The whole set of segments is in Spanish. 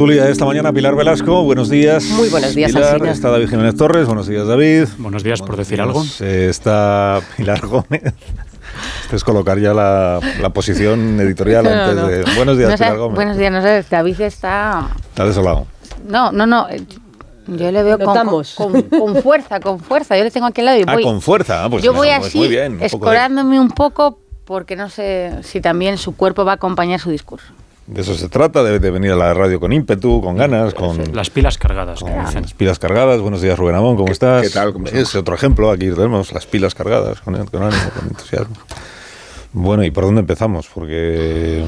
Julia, esta mañana Pilar Velasco, buenos días. Muy buenos días, Pilar, Está David Jiménez Torres, buenos días David. Buenos días, por decir algo. Eh, está Pilar Gómez. Es colocar ya la, posición editorial antes de... Buenos días, Pilar Gómez. Buenos días, no sé, David está... Está desolado. No, no, no. Yo le veo con, con, fuerza, con fuerza. Yo le tengo aquí al lado y ah, voy... Ah, con fuerza. Pues yo voy pues así, escorándome un poco porque no sé si también su cuerpo va a acompañar su discurso. De eso se trata, de, venir a la radio con ímpetu, con ganas, con... Las pilas cargadas, Las pilas cargadas. Buenos días, Rubén Amón, ¿cómo estás? ¿Qué tal? ¿Cómo es otro ejemplo, aquí tenemos las pilas cargadas, con, ánimo, con entusiasmo. Bueno, ¿y por dónde empezamos? Porque...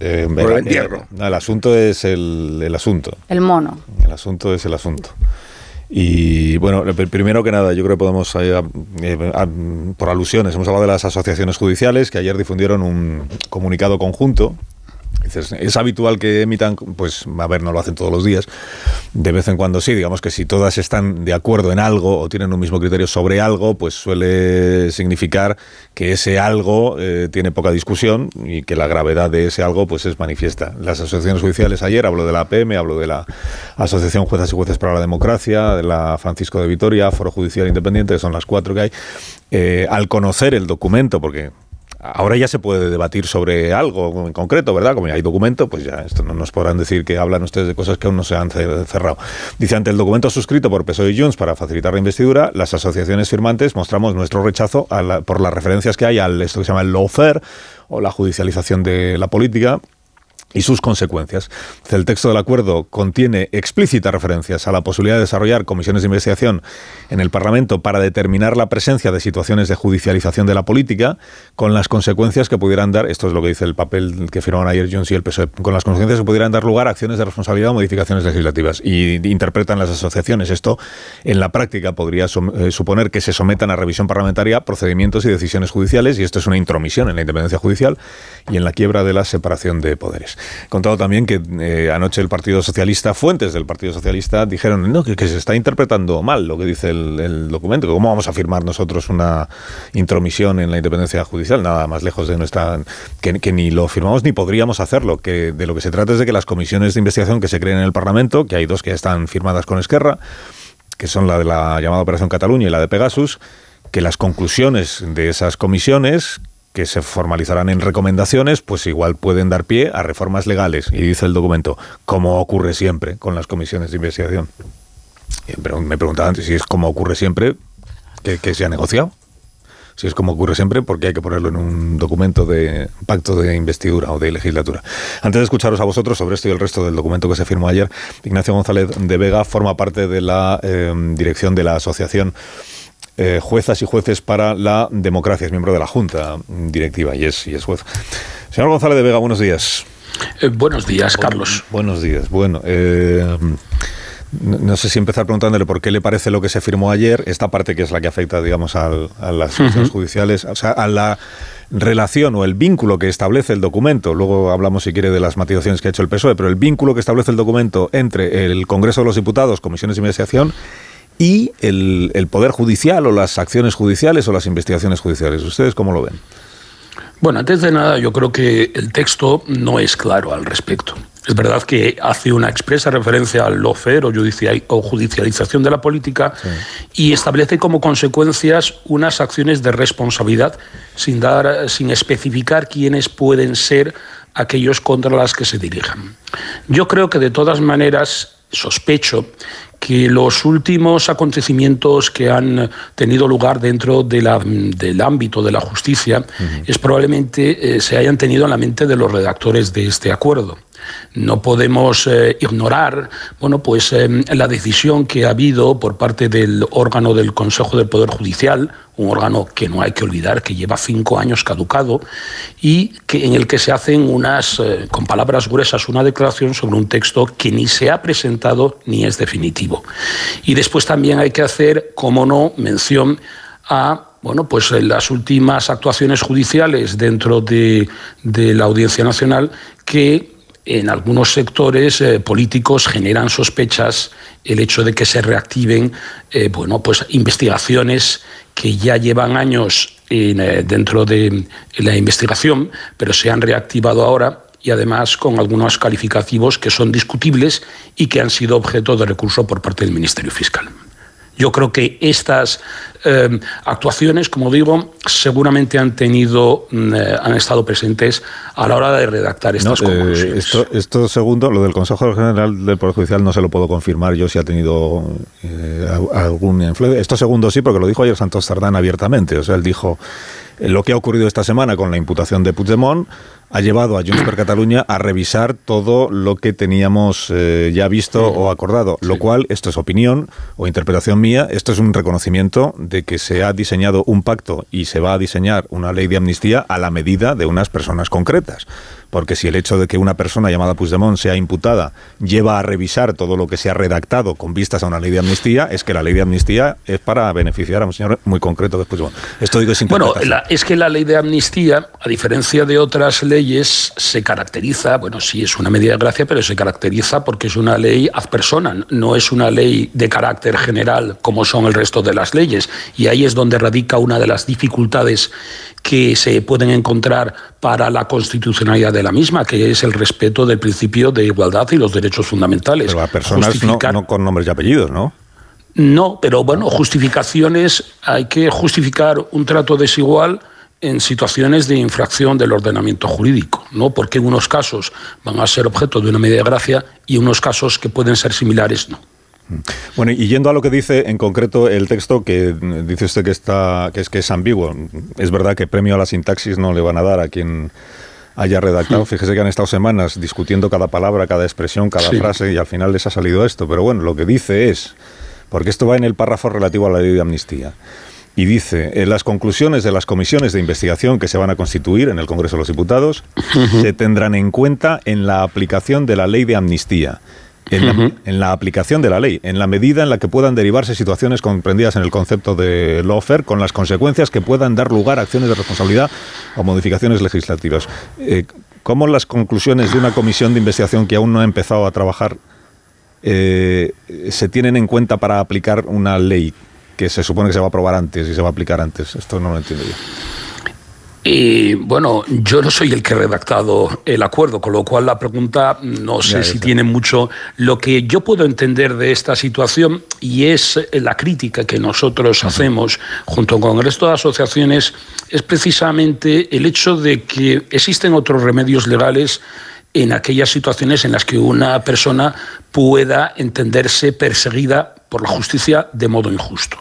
Eh, por el entierro. el asunto es el, el asunto. El mono. El asunto es el asunto. Y bueno, primero que nada, yo creo que podemos, eh, por alusiones, hemos hablado de las asociaciones judiciales que ayer difundieron un comunicado conjunto es habitual que emitan, pues a ver, no lo hacen todos los días, de vez en cuando sí, digamos que si todas están de acuerdo en algo o tienen un mismo criterio sobre algo, pues suele significar que ese algo eh, tiene poca discusión y que la gravedad de ese algo pues es manifiesta. Las asociaciones judiciales ayer, hablo de la APM, hablo de la Asociación Juezas y Jueces para la Democracia, de la Francisco de Vitoria, Foro Judicial Independiente, que son las cuatro que hay, eh, al conocer el documento, porque Ahora ya se puede debatir sobre algo en concreto, ¿verdad? Como ya hay documento, pues ya esto no nos podrán decir que hablan ustedes de cosas que aún no se han cerrado. Dice, ante el documento suscrito por PSOE y Junts para facilitar la investidura, las asociaciones firmantes mostramos nuestro rechazo por las referencias que hay al esto que se llama el lawfare o la judicialización de la política y sus consecuencias. El texto del acuerdo contiene explícitas referencias a la posibilidad de desarrollar comisiones de investigación en el Parlamento para determinar la presencia de situaciones de judicialización de la política, con las consecuencias que pudieran dar, esto es lo que dice el papel que firmaron ayer Jones y el PSOE, con las consecuencias que pudieran dar lugar a acciones de responsabilidad o modificaciones legislativas. Y interpretan las asociaciones. Esto, en la práctica, podría eh, suponer que se sometan a revisión parlamentaria procedimientos y decisiones judiciales, y esto es una intromisión en la independencia judicial y en la quiebra de la separación de poderes. Contado también que eh, anoche el Partido Socialista, fuentes del Partido Socialista, dijeron no, que, se está interpretando mal lo que dice el, documento, que cómo vamos a firmar nosotros una intromisión en la independencia judicial, nada más lejos de nuestra... que, ni lo firmamos ni podríamos hacerlo, que de lo que se trata es de que las comisiones de investigación que se creen en el Parlamento, que hay dos que están firmadas con Esquerra, que son la de la llamada Operación Cataluña y la de Pegasus, que las conclusiones de esas comisiones que se formalizarán en recomendaciones, pues igual pueden dar pie a reformas legales. Y dice el documento, como ocurre siempre con las comisiones de investigación. me preguntaban si es como ocurre siempre, que, se ha negociado. Si es como ocurre siempre, porque hay que ponerlo en un documento de pacto de investidura o de legislatura. Antes de escucharos a vosotros sobre esto y el resto del documento que se firmó ayer, Ignacio González de Vega forma parte de la eh, dirección de la asociación eh, juezas y jueces para la democracia, es miembro de la Junta Directiva y es, y es juez. Señor González de Vega, buenos días. Eh, buenos días, Carlos. buenos días. Bueno, eh, no sé si empezar preguntándole por qué le parece lo que se firmó ayer, esta parte que es la que afecta, digamos, a las judiciales, o sea, a la relación o el vínculo que establece el documento, luego hablamos si quiere de las matizaciones que ha hecho el PSOE, pero el vínculo que establece el documento entre el Congreso de los Diputados, comisiones de investigación y el, el, Poder Judicial o las acciones judiciales o las investigaciones judiciales. ¿Ustedes cómo lo ven? Bueno, antes de nada, yo creo que el texto no es claro al respecto. Es verdad que hace una expresa referencia al lawfare o, o judicialización de la política y establece como consecuencias unas acciones de responsabilidad sin, dar, sin especificar quiénes pueden ser aquellos contra las que se dirijan. Yo creo que de todas maneras sospecho que los últimos acontecimientos que han tenido lugar dentro de la, del ámbito de la justicia es probablemente eh, se hayan tenido en la mente de los redactores de este acuerdo. No podemos eh, ignorar bueno, pues, em, la decisión que ha habido por parte del órgano del Consejo del Poder Judicial, un órgano que no hay que olvidar que lleva cinco años caducado y que, en el que se hacen unas, eh, con palabras gruesas, una declaración sobre un texto que ni se ha presentado ni es definitivo. Y después también hay que hacer, como no, mención a bueno, pues las últimas actuaciones judiciales dentro de, de la Audiencia Nacional que en algunos sectores eh, políticos generan sospechas el hecho de que se reactiven eh, bueno, pues investigaciones que ya llevan años eh, dentro de la investigación, pero se han reactivado ahora y además con algunos calificativos que son discutibles y que han sido objeto de recurso por parte del Ministerio Fiscal. Yo creo que estas eh, actuaciones, como digo, seguramente han tenido, mm, eh, han estado presentes a la hora de redactar estas conclusiones. esto, segundo, lo del Consejo General del Poder Judicial no se lo puedo confirmar yo si ha tenido algún influencia. Esto segundo sí, porque lo dijo ayer Santos Sardán abiertamente. O sea, él dijo lo que ha ocurrido esta semana con la imputación de Puigdemont ha llevado a Junts per Catalunya a revisar todo lo que teníamos eh, ya visto o acordado, lo cual, esto es opinión o interpretación mía, esto es un reconocimiento de que se ha diseñado un pacto y se va a diseñar una ley de amnistía a la medida de unas personas concretas porque si el hecho de que una persona llamada Puigdemont sea imputada lleva a revisar todo lo que se ha redactado con vistas a una ley de amnistía, es que la ley de amnistía es para beneficiar a un señor muy concreto de Puigdemont. Esto digo sin Bueno, es que la ley de amnistía, a diferencia de otras leyes, se caracteriza, bueno, sí es una medida de gracia, pero se caracteriza porque es una ley ad persona, no es una ley de carácter general como son el resto de las leyes. Y ahí es donde radica una de las dificultades que se pueden encontrar para la constitucionalidad de la misma, que es el respeto del principio de igualdad y los derechos fundamentales. Pero a personas no, con nombres y apellidos, ¿no? No, pero bueno, justificaciones, hay que justificar un trato desigual en situaciones de infracción del ordenamiento jurídico, ¿no? Porque en unos casos van a ser objeto de una medida de gracia y en unos casos que pueden ser similares no. Bueno, y yendo a lo que dice en concreto el texto, que dice usted que, está, que, es, que es ambiguo, es verdad que premio a la sintaxis no le van a dar a quien haya redactado. Fíjese que han estado semanas discutiendo cada palabra, cada expresión, cada frase y al final les ha salido esto. Pero bueno, lo que dice es, porque esto va en el párrafo relativo a la ley de amnistía. Y dice, en las conclusiones de las comisiones de investigación que se van a constituir en el Congreso de los Diputados se tendrán en cuenta en la aplicación de la ley de amnistía en, la, aplicación de la ley, en la medida en la que puedan derivarse situaciones comprendidas en el concepto de lawfare, con las consecuencias que puedan dar lugar a acciones de responsabilidad o modificaciones legislativas. Eh, ¿Cómo las conclusiones de una comisión de investigación que aún no ha empezado a trabajar eh, se tienen en cuenta para aplicar una ley que se supone que se va a aprobar antes y se va a aplicar antes? Esto no lo entiendo yo. Y bueno, yo no soy el que he redactado el acuerdo, con lo cual la pregunta no sé si tiene mucho. Lo que yo puedo entender de esta situación, y es la crítica que nosotros hacemos junto con el resto de asociaciones, es precisamente el hecho de que existen otros remedios legales en aquellas situaciones en las que una persona pueda entenderse perseguida por la justicia de modo injusto.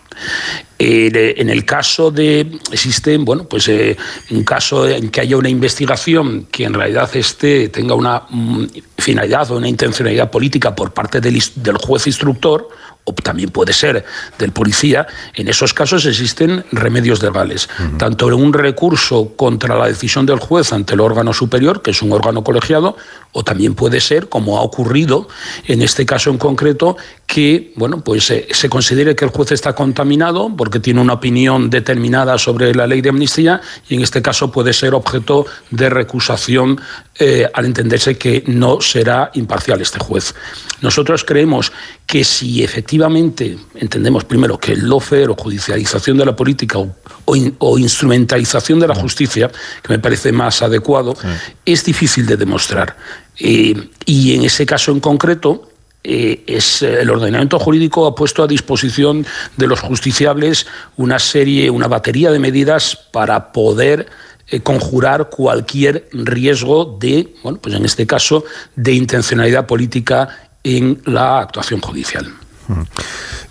Eh, en el caso de existe bueno pues eh, un caso en que haya una investigación que en realidad este tenga una mm, finalidad o una intencionalidad política por parte del, del juez instructor o también puede ser del policía, en esos casos existen remedios legales, tanto un recurso contra la decisión del juez ante el órgano superior, que es un órgano colegiado, o también puede ser, como ha ocurrido en este caso en concreto, que bueno, pues eh, se considere que el juez está contaminado porque tiene una opinión determinada sobre la ley de amnistía y en este caso puede ser objeto de recusación eh, al entenderse que no será imparcial este juez. Nosotros creemos que si efectivamente entendemos primero que el lawfare o judicialización de la política o, instrumentalización de la justicia, que me parece más adecuado, es difícil de demostrar. Eh, y en ese caso en concreto, eh, es el ordenamiento jurídico ha puesto a disposición de los justiciables una serie, una batería de medidas para poder eh, conjurar cualquier riesgo de, bueno, pues en este caso, de intencionalidad política en la actuación judicial.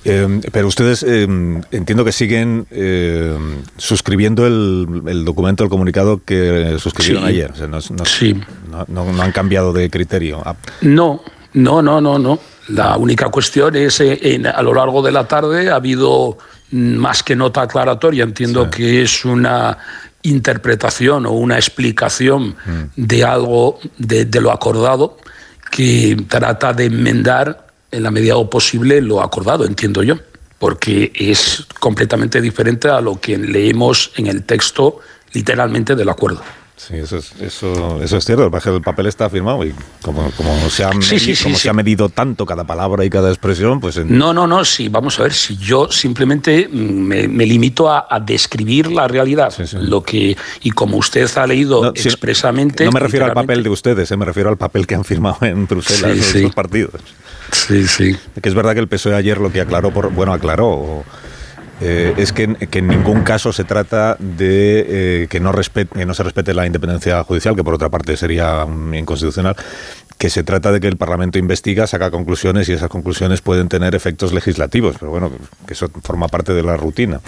Eh, pero ustedes entiendo que siguen suscribiendo el, documento, el comunicado que suscribieron ayer. no, sí. no, han cambiado de criterio. Ah. No, no, no, no, no. La única cuestión es eh, a lo largo de la tarde ha habido más que nota aclaratoria. Entiendo que es una interpretación o una explicación mm. de algo de, lo acordado que trata de enmendar en la medida posible lo acordado, entiendo yo, porque es completamente diferente a lo que leemos en el texto literalmente del acuerdo. Sí, eso es, eso, eso es cierto. El papel está firmado y como, como, se, ha medido, como se ha medido tanto cada palabra y cada expresión, pues... No, no, no, sí, vamos a ver, si yo simplemente me, limito a, describir la realidad, lo que y como usted ha leído expresamente... no me refiero al papel de ustedes, eh, me refiero al papel que han firmado en Bruselas los partidos. Sí, sí. Que es verdad que el PSOE ayer lo que aclaró, por, bueno, aclaró eh, es que, en ningún caso se trata de eh, que, no se respete la independencia judicial, que por otra parte sería inconstitucional, que se trata de que el Parlamento investiga, saca conclusiones y esas conclusiones pueden tener efectos legislativos, pero bueno, que eso forma parte de la rutina.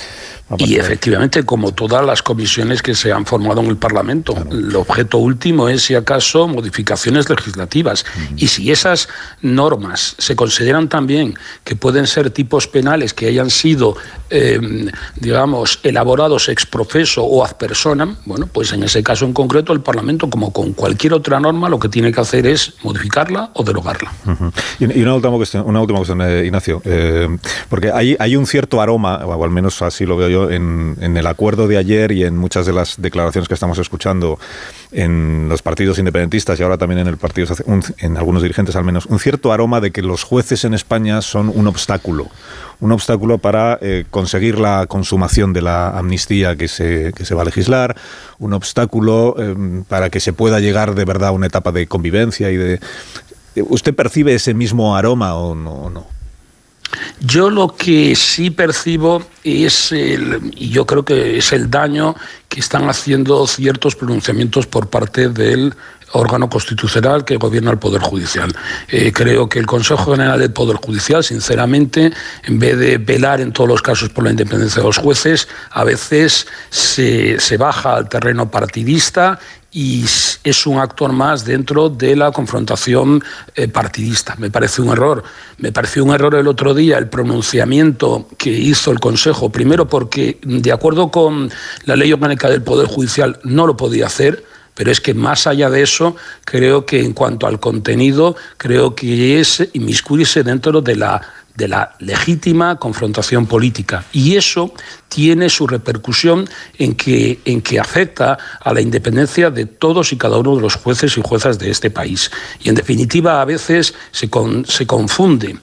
Y efectivamente, como todas las comisiones que se han formado en el Parlamento, el objeto último es, si acaso, modificaciones legislativas. Y si esas normas se consideran también que pueden ser tipos penales que hayan sido, em, digamos, elaborados ex profeso o ad personam, bueno, pues en ese caso en concreto el Parlamento, como con cualquier otra norma, lo que tiene que hacer es modificarla o derogarla. Y una última cuestión, una última cuestión eh, Ignacio, eh, porque hay, hay un cierto aroma, o al menos así lo veo yo, en, en el acuerdo de ayer y en muchas de las declaraciones que estamos escuchando en los partidos independentistas y ahora también en el partido en algunos dirigentes al menos un cierto aroma de que los jueces en España son un obstáculo un obstáculo para eh, conseguir la consumación de la amnistía que se, que se va a legislar un obstáculo em, para que se pueda llegar de verdad a una etapa de convivencia y de ¿Usted percibe ese mismo aroma o no? no? Yo lo que sí percibo es el, y yo creo que es el daño que están haciendo ciertos pronunciamientos por parte del órgano constitucional que gobierna el Poder Judicial. Eh, creo que el Consejo General del Poder Judicial, sinceramente, en vez de velar en todos los casos por la independencia de los jueces, a veces se, se baja al terreno partidista y es un actor más dentro de la confrontación eh, partidista. Me parece un error. Me pareció un error el otro día el pronunciamiento que hizo el Consejo, primero porque, de acuerdo con la ley orgánica del Poder Judicial, no lo podía hacer. Pero es que más allá de eso, creo que en cuanto al contenido, creo que es inmiscuirse dentro de la de la legítima confrontación política. Y eso tiene su repercusión en que, en que afecta a la independencia de todos y cada uno de los jueces y juezas de este país. Y en definitiva, a veces se, se confunde,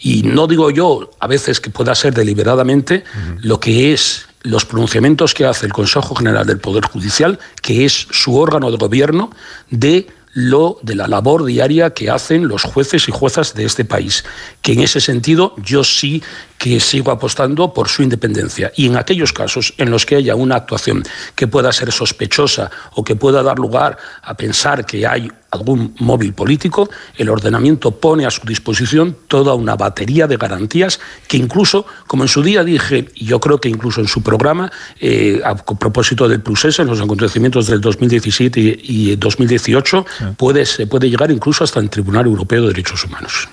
y no digo yo a veces que pueda ser deliberadamente, lo que es los pronunciamientos que hace el Consejo General del Poder Judicial, que es su órgano de gobierno, de lo de la labor diaria que hacen los jueces y juezas de este país, que en ese sentido yo sí que sigo apostando por su independencia. Y en aquellos casos en los que haya una actuación que pueda ser sospechosa o que pueda dar lugar a pensar que hay algún móvil político, el ordenamiento pone a su disposición toda una batería de garantías que incluso, como en su día dije, y yo creo que incluso en su programa, eh, a propósito del Prusés, en los acontecimientos del 2017 y 2018, puede, se puede llegar incluso hasta el Tribunal Europeo de Derechos Humanos.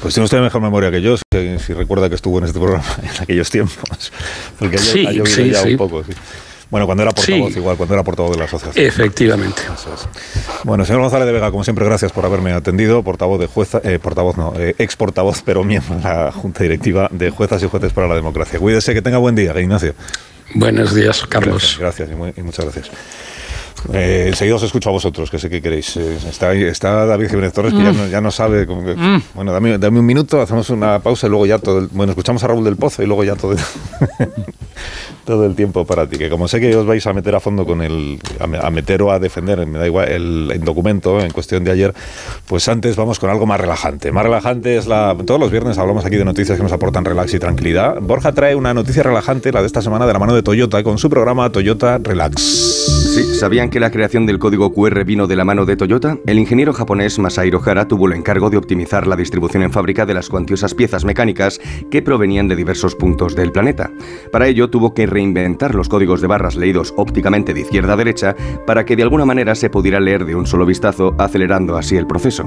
Pues tiene usted mejor memoria que yo, si, recuerda que estuvo en este programa en aquellos tiempos, porque ha, sí, ya un poco. Bueno, cuando era portavoz, igual, cuando era portavoz de la asociación. Efectivamente. Bueno, señor González de Vega, como siempre, gracias por haberme atendido. Portavoz de jueza, eh, portavoz no, eh, ex portavoz, pero miembro de la Junta Directiva de Juezas y Jueces para la Democracia. Cuídese, que tenga buen día, Ignacio. Buenos días, Carlos. Gracias, y, muchas gracias. Eh, enseguida os escucho a vosotros, que sé que queréis. Eh, está, está David Jiménez Torres, que ya, no, sabe. Mm. Bueno, dame, dame, un minuto, hacemos una pausa y luego ya todo. bueno, escuchamos a Raúl del Pozo y luego ya todo. todo el tiempo para ti. Que como sé que os vais a meter a fondo con el. a, meter o a defender, me da igual, el, documento en cuestión de ayer, pues antes vamos con algo más relajante. Más relajante es la. Todos los viernes hablamos aquí de noticias que nos aportan relax y tranquilidad. Borja trae una noticia relajante, la de esta semana, de la mano de Toyota, con su programa Toyota Relax. ¿Sabían que la creación del código QR vino de la mano de Toyota? El ingeniero japonés Masahiro Hara tuvo el encargo de optimizar la distribución en fábrica de las cuantiosas piezas mecánicas que provenían de diversos puntos del planeta. Para ello tuvo que reinventar los códigos de barras leídos ópticamente de izquierda a derecha para que de alguna manera se pudiera leer de un solo vistazo, acelerando así el proceso.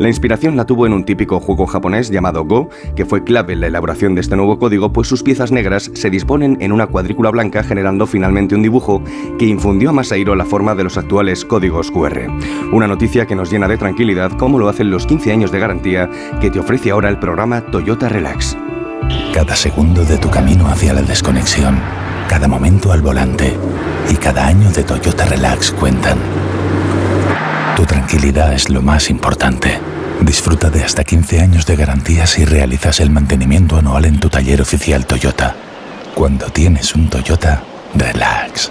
La inspiración la tuvo en un típico juego japonés llamado Go, que fue clave en la elaboración de este nuevo código, pues sus piezas negras se disponen en una cuadrícula blanca generando finalmente un dibujo que infundió a La forma de los actuales códigos QR. Una noticia que nos llena de tranquilidad como lo hacen los 15 años de garantía que te ofrece ahora el programa Toyota Relax. Cada segundo de tu camino hacia la desconexión, cada momento al volante y cada año de Toyota Relax cuentan. Tu tranquilidad es lo más importante. Disfruta de hasta 15 años de garantía si realizas el mantenimiento anual en tu taller oficial Toyota. Cuando tienes un Toyota, relax.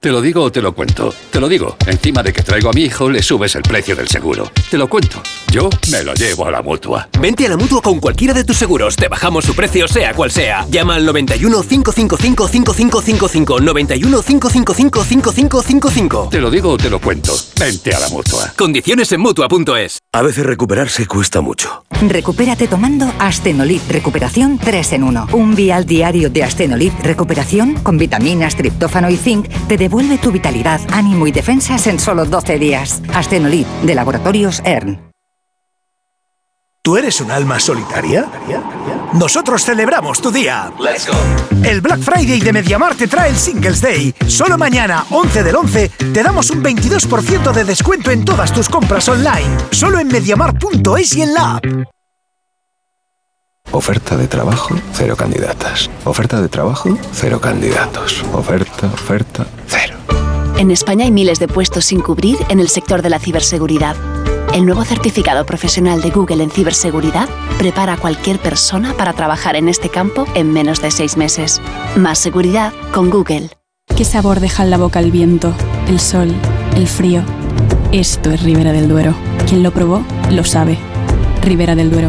Te lo digo o te lo cuento. Te lo digo. Encima de que traigo a mi hijo, le subes el precio del seguro. Te lo cuento. Yo me lo llevo a la mutua. Vente a la mutua con cualquiera de tus seguros. Te bajamos su precio, sea cual sea. Llama al 91 555 5555. 91 555 5555. Te lo digo o te lo cuento. Vente a la mutua. Condiciones en mutua.es. A veces recuperarse cuesta mucho. Recupérate tomando Astenolid Recuperación 3 en 1. Un vial diario de Astenolid Recuperación con vitaminas, triptófano y zinc te devuelve tu vitalidad, ánimo y defensas en solo 12 días. Astenolid, de Laboratorios ERN. ¿Tú eres un alma solitaria? Nosotros celebramos tu día. Let's go. El Black Friday de Mediamar te trae el Singles Day. Solo mañana, 11 del 11, te damos un 22% de descuento en todas tus compras online. Solo en mediamar.es y en la app. Oferta de trabajo, cero candidatas. Oferta de trabajo, cero candidatos. Oferta, oferta, cero. En España hay miles de puestos sin cubrir en el sector de la ciberseguridad. El nuevo certificado profesional de Google en ciberseguridad prepara a cualquier persona para trabajar en este campo en menos de seis meses. Más seguridad con Google. ¿Qué sabor deja en la boca el viento, el sol, el frío? Esto es Ribera del Duero. Quien lo probó, lo sabe. Ribera del Duero,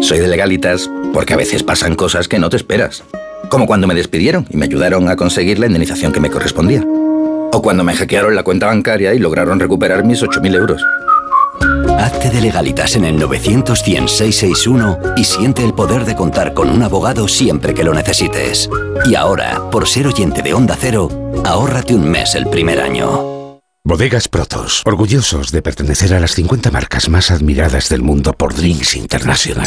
Soy de legalitas porque a veces pasan cosas que no te esperas. Como cuando me despidieron y me ayudaron a conseguir la indemnización que me correspondía. O cuando me hackearon la cuenta bancaria y lograron recuperar mis 8.000 euros. Hazte de legalitas en el 900 y siente el poder de contar con un abogado siempre que lo necesites. Y ahora, por ser oyente de Onda Cero, ahórrate un mes el primer año. Bodegas Protos, orgullosos de pertenecer a las 50 marcas más admiradas del mundo por Drinks International.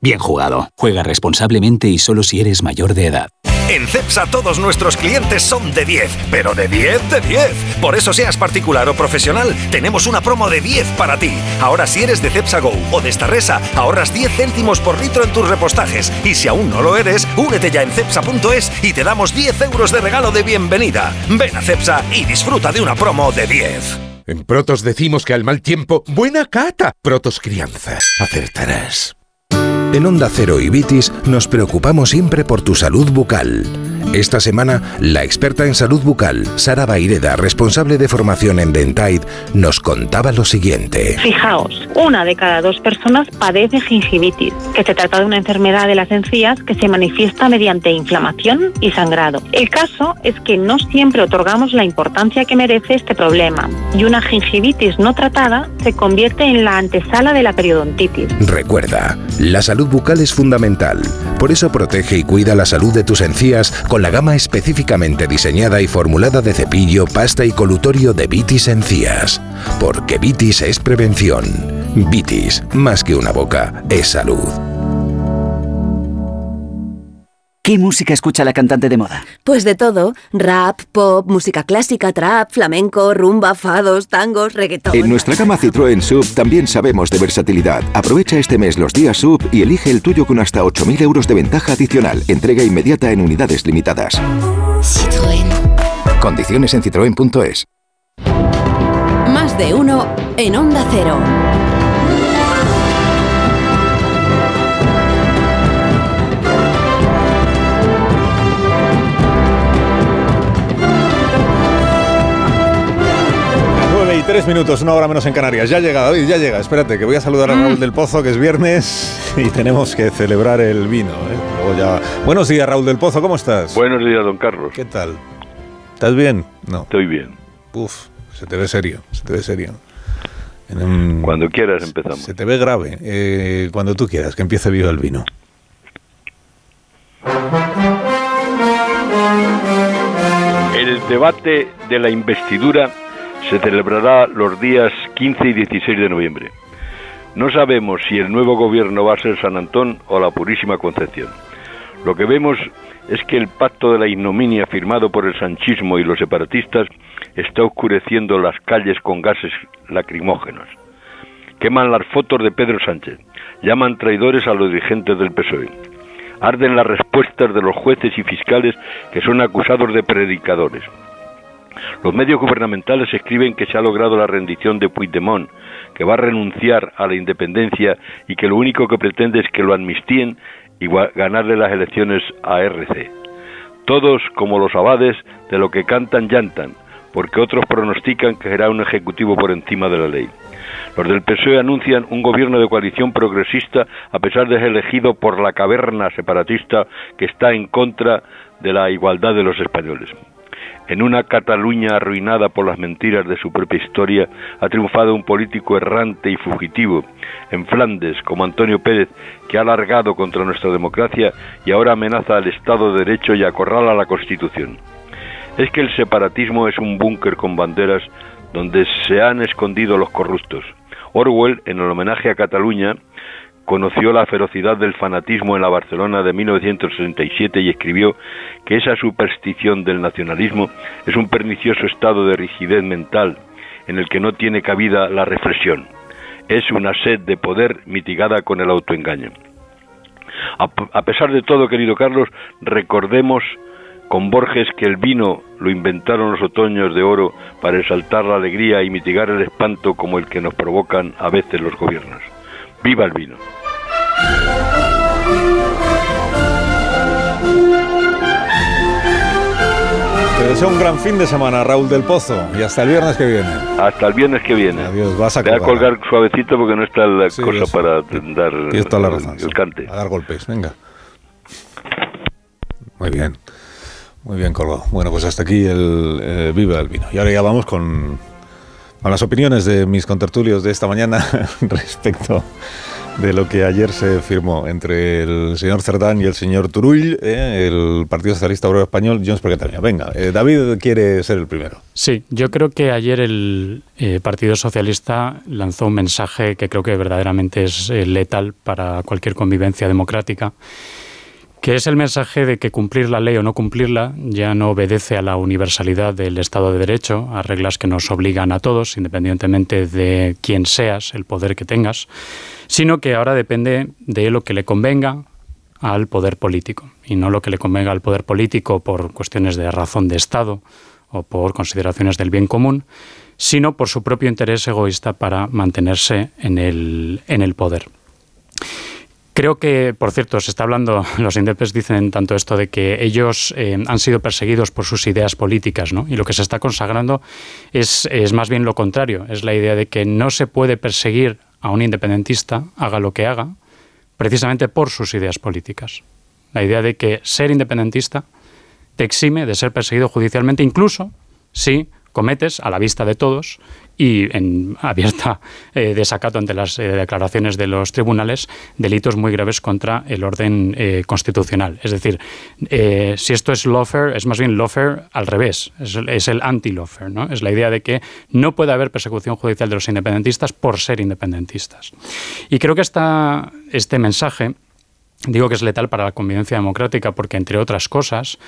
bien jugado. Juega responsablemente y solo si eres mayor de edad. En CEPSA todos nuestros clientes son de 10, pero de 10 de 10. Por eso seas particular o profesional, tenemos una promo de 10 para ti. Ahora si eres de CEPSA Go o de Starresa, ahorras 10 céntimos por litro en tus repostajes. Y si aún no lo eres, únete ya en cepsa.es y te damos 10 euros de regalo de bienvenida. Ven a CEPSA y disfruta de una promo de 10. En Protos decimos que al mal tiempo, buena cata. Protos Crianza, acertarás. En Onda Cero y Vitis nos preocupamos siempre por tu salud bucal. Esta semana, la experta en salud bucal, Sara Baireda, responsable de formación en Dentaid, nos contaba lo siguiente. Fijaos, una de cada dos personas padece gingivitis, que se trata de una enfermedad de las encías que se manifiesta mediante inflamación y sangrado. El caso es que no siempre otorgamos la importancia que merece este problema y una gingivitis no tratada se convierte en la antesala de la periodontitis. Recuerda, la salud bucal es fundamental. Por eso protege y cuida la salud de tus encías con la gama específicamente diseñada y formulada de cepillo, pasta y colutorio de Vitis Encías. Porque Vitis es prevención. Vitis, más que una boca, es salud. ¿Qué música escucha la cantante de moda? Pues de todo. Rap, pop, música clásica, trap, flamenco, rumba, fados, tangos, reggaetón. En nuestra gama Citroën Sub también sabemos de versatilidad. Aprovecha este mes los días Sub y elige el tuyo con hasta 8.000 euros de ventaja adicional. Entrega inmediata en unidades limitadas. Citroën. Condiciones en citroen.es. Más de uno en Onda Cero. 23 minutos, una hora menos en Canarias. Ya llega, David, ya llega. Espérate, que voy a saludar a Mm. Raúl del Pozo, que es viernes y tenemos que celebrar el vino. ¿eh? Luego ya... Buenos días, Raúl del Pozo, ¿cómo estás? Buenos días, don Carlos. ¿Qué tal? ¿Estás bien? No. Estoy bien. Uf, se te ve serio, se te ve serio. En un- Cuando quieras empezamos. Se te ve grave. Eh, cuando tú quieras, que empiece vivo el vino. El debate de la investidura se celebrará los días 15 y 16 de noviembre. No sabemos si el nuevo gobierno va a ser San Antón o la Purísima Concepción. Lo que vemos es que el pacto de la ignominia firmado por el sanchismo y los separatistas está oscureciendo las calles con gases lacrimógenos. Queman las fotos de Pedro Sánchez, llaman traidores a los dirigentes del PSOE. Arden las respuestas de los jueces y fiscales que son acusados de predicadores. Los medios gubernamentales escriben que se ha logrado la rendición de Puigdemont, que va a renunciar a la independencia y que lo único que pretende es que lo amnistíen y ganarle las elecciones a RC. Todos, como los abades, de lo que cantan llantan, porque otros pronostican que será un ejecutivo por encima de la ley. Los del PSOE anuncian un gobierno de coalición progresista a pesar de ser elegido por la caverna separatista que está en contra de la igualdad de los españoles. En una Cataluña arruinada por las mentiras de su propia historia, ha triunfado un político errante y fugitivo. En Flandes, como Antonio Pérez, que ha alargado contra nuestra democracia y ahora amenaza al Estado de Derecho y acorrala la Constitución. Es que el separatismo es un búnker con banderas donde se han escondido los corruptos. Orwell, en el homenaje a Cataluña, conoció la ferocidad del fanatismo en la Barcelona de 1967 y escribió que esa superstición del nacionalismo es un pernicioso estado de rigidez mental en el que no tiene cabida la reflexión. Es una sed de poder mitigada con el autoengaño. A, pesar de todo, querido Carlos, recordemos con Borges que el vino lo inventaron los otoños de oro para exaltar la alegría y mitigar el espanto como el que nos provocan a veces los gobiernos. ¡Viva el vino! Te deseo un gran fin de semana, Raúl del Pozo, y hasta el viernes que viene. Hasta el viernes que viene. Adiós, vas a Voy a colgar. suavecito porque no está la Sí, cosa para dar Tienes toda la el- razón. el cante. A dar golpes, venga. Muy bien. Muy bien colgado. Bueno, pues hasta aquí el eh, Viva el Vino. Y ahora ya vamos con, con las opiniones de mis contertulios de esta mañana respecto de lo que ayer se firmó entre el señor Cerdán y el señor Turull, eh, el Partido Socialista Obrero Español, per Catalunya. Venga, eh, David quiere ser el primero. Sí, yo creo que ayer el eh, Partido Socialista lanzó un mensaje que creo que verdaderamente es eh, letal para cualquier convivencia democrática, que es el mensaje de que cumplir la ley o no cumplirla ya no obedece a la universalidad del Estado de Derecho, a reglas que nos obligan a todos, independientemente de quién seas, el poder que tengas, sino que ahora depende de lo que le convenga al poder político y no lo que le convenga al poder político por cuestiones de razón de Estado o por consideraciones del bien común, sino por su propio interés egoísta para mantenerse en el, en el poder. Creo que, por cierto, se está hablando, los indepes dicen tanto esto de que ellos eh, han sido perseguidos por sus ideas políticas, ¿no? Y lo que se está consagrando es, es más bien lo contrario, es la idea de que no se puede perseguir a un independentista, haga lo que haga, precisamente por sus ideas políticas. La idea de que ser independentista te exime de ser perseguido judicialmente, incluso si cometes, a la vista de todos y en abierta eh, desacato ante las eh, declaraciones de los tribunales, delitos muy graves contra el orden eh, constitucional. Es decir, si esto es lawfare, es más bien lawfare al revés, es, el anti-lawfare. ¿no? Es la idea de que no puede haber persecución judicial de los independentistas por ser independentistas. Y creo que esta, este mensaje Digo que es letal para la convivencia democrática porque, entre otras cosas,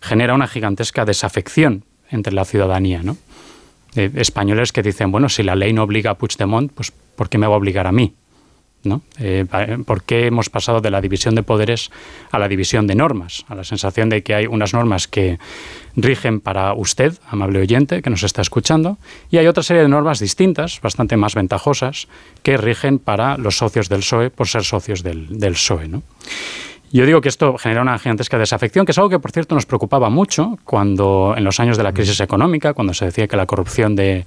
genera una gigantesca desafección entre la ciudadanía, ¿no? Eh, españoles que dicen, bueno, si la ley no obliga a Puigdemont, pues ¿por qué me va a obligar a mí? ¿no? Eh, ¿Por qué hemos pasado de la división de poderes a la división de normas? A la sensación de que hay unas normas que rigen para usted, amable oyente, que nos está escuchando, y hay otra serie de normas distintas, bastante más ventajosas, que rigen para los socios del PSOE por ser socios del, del PSOE. ¿no? Yo digo que esto genera una gigantesca desafección, que es algo que, por cierto, nos preocupaba mucho cuando, en los años de la crisis económica, cuando se decía que la corrupción de,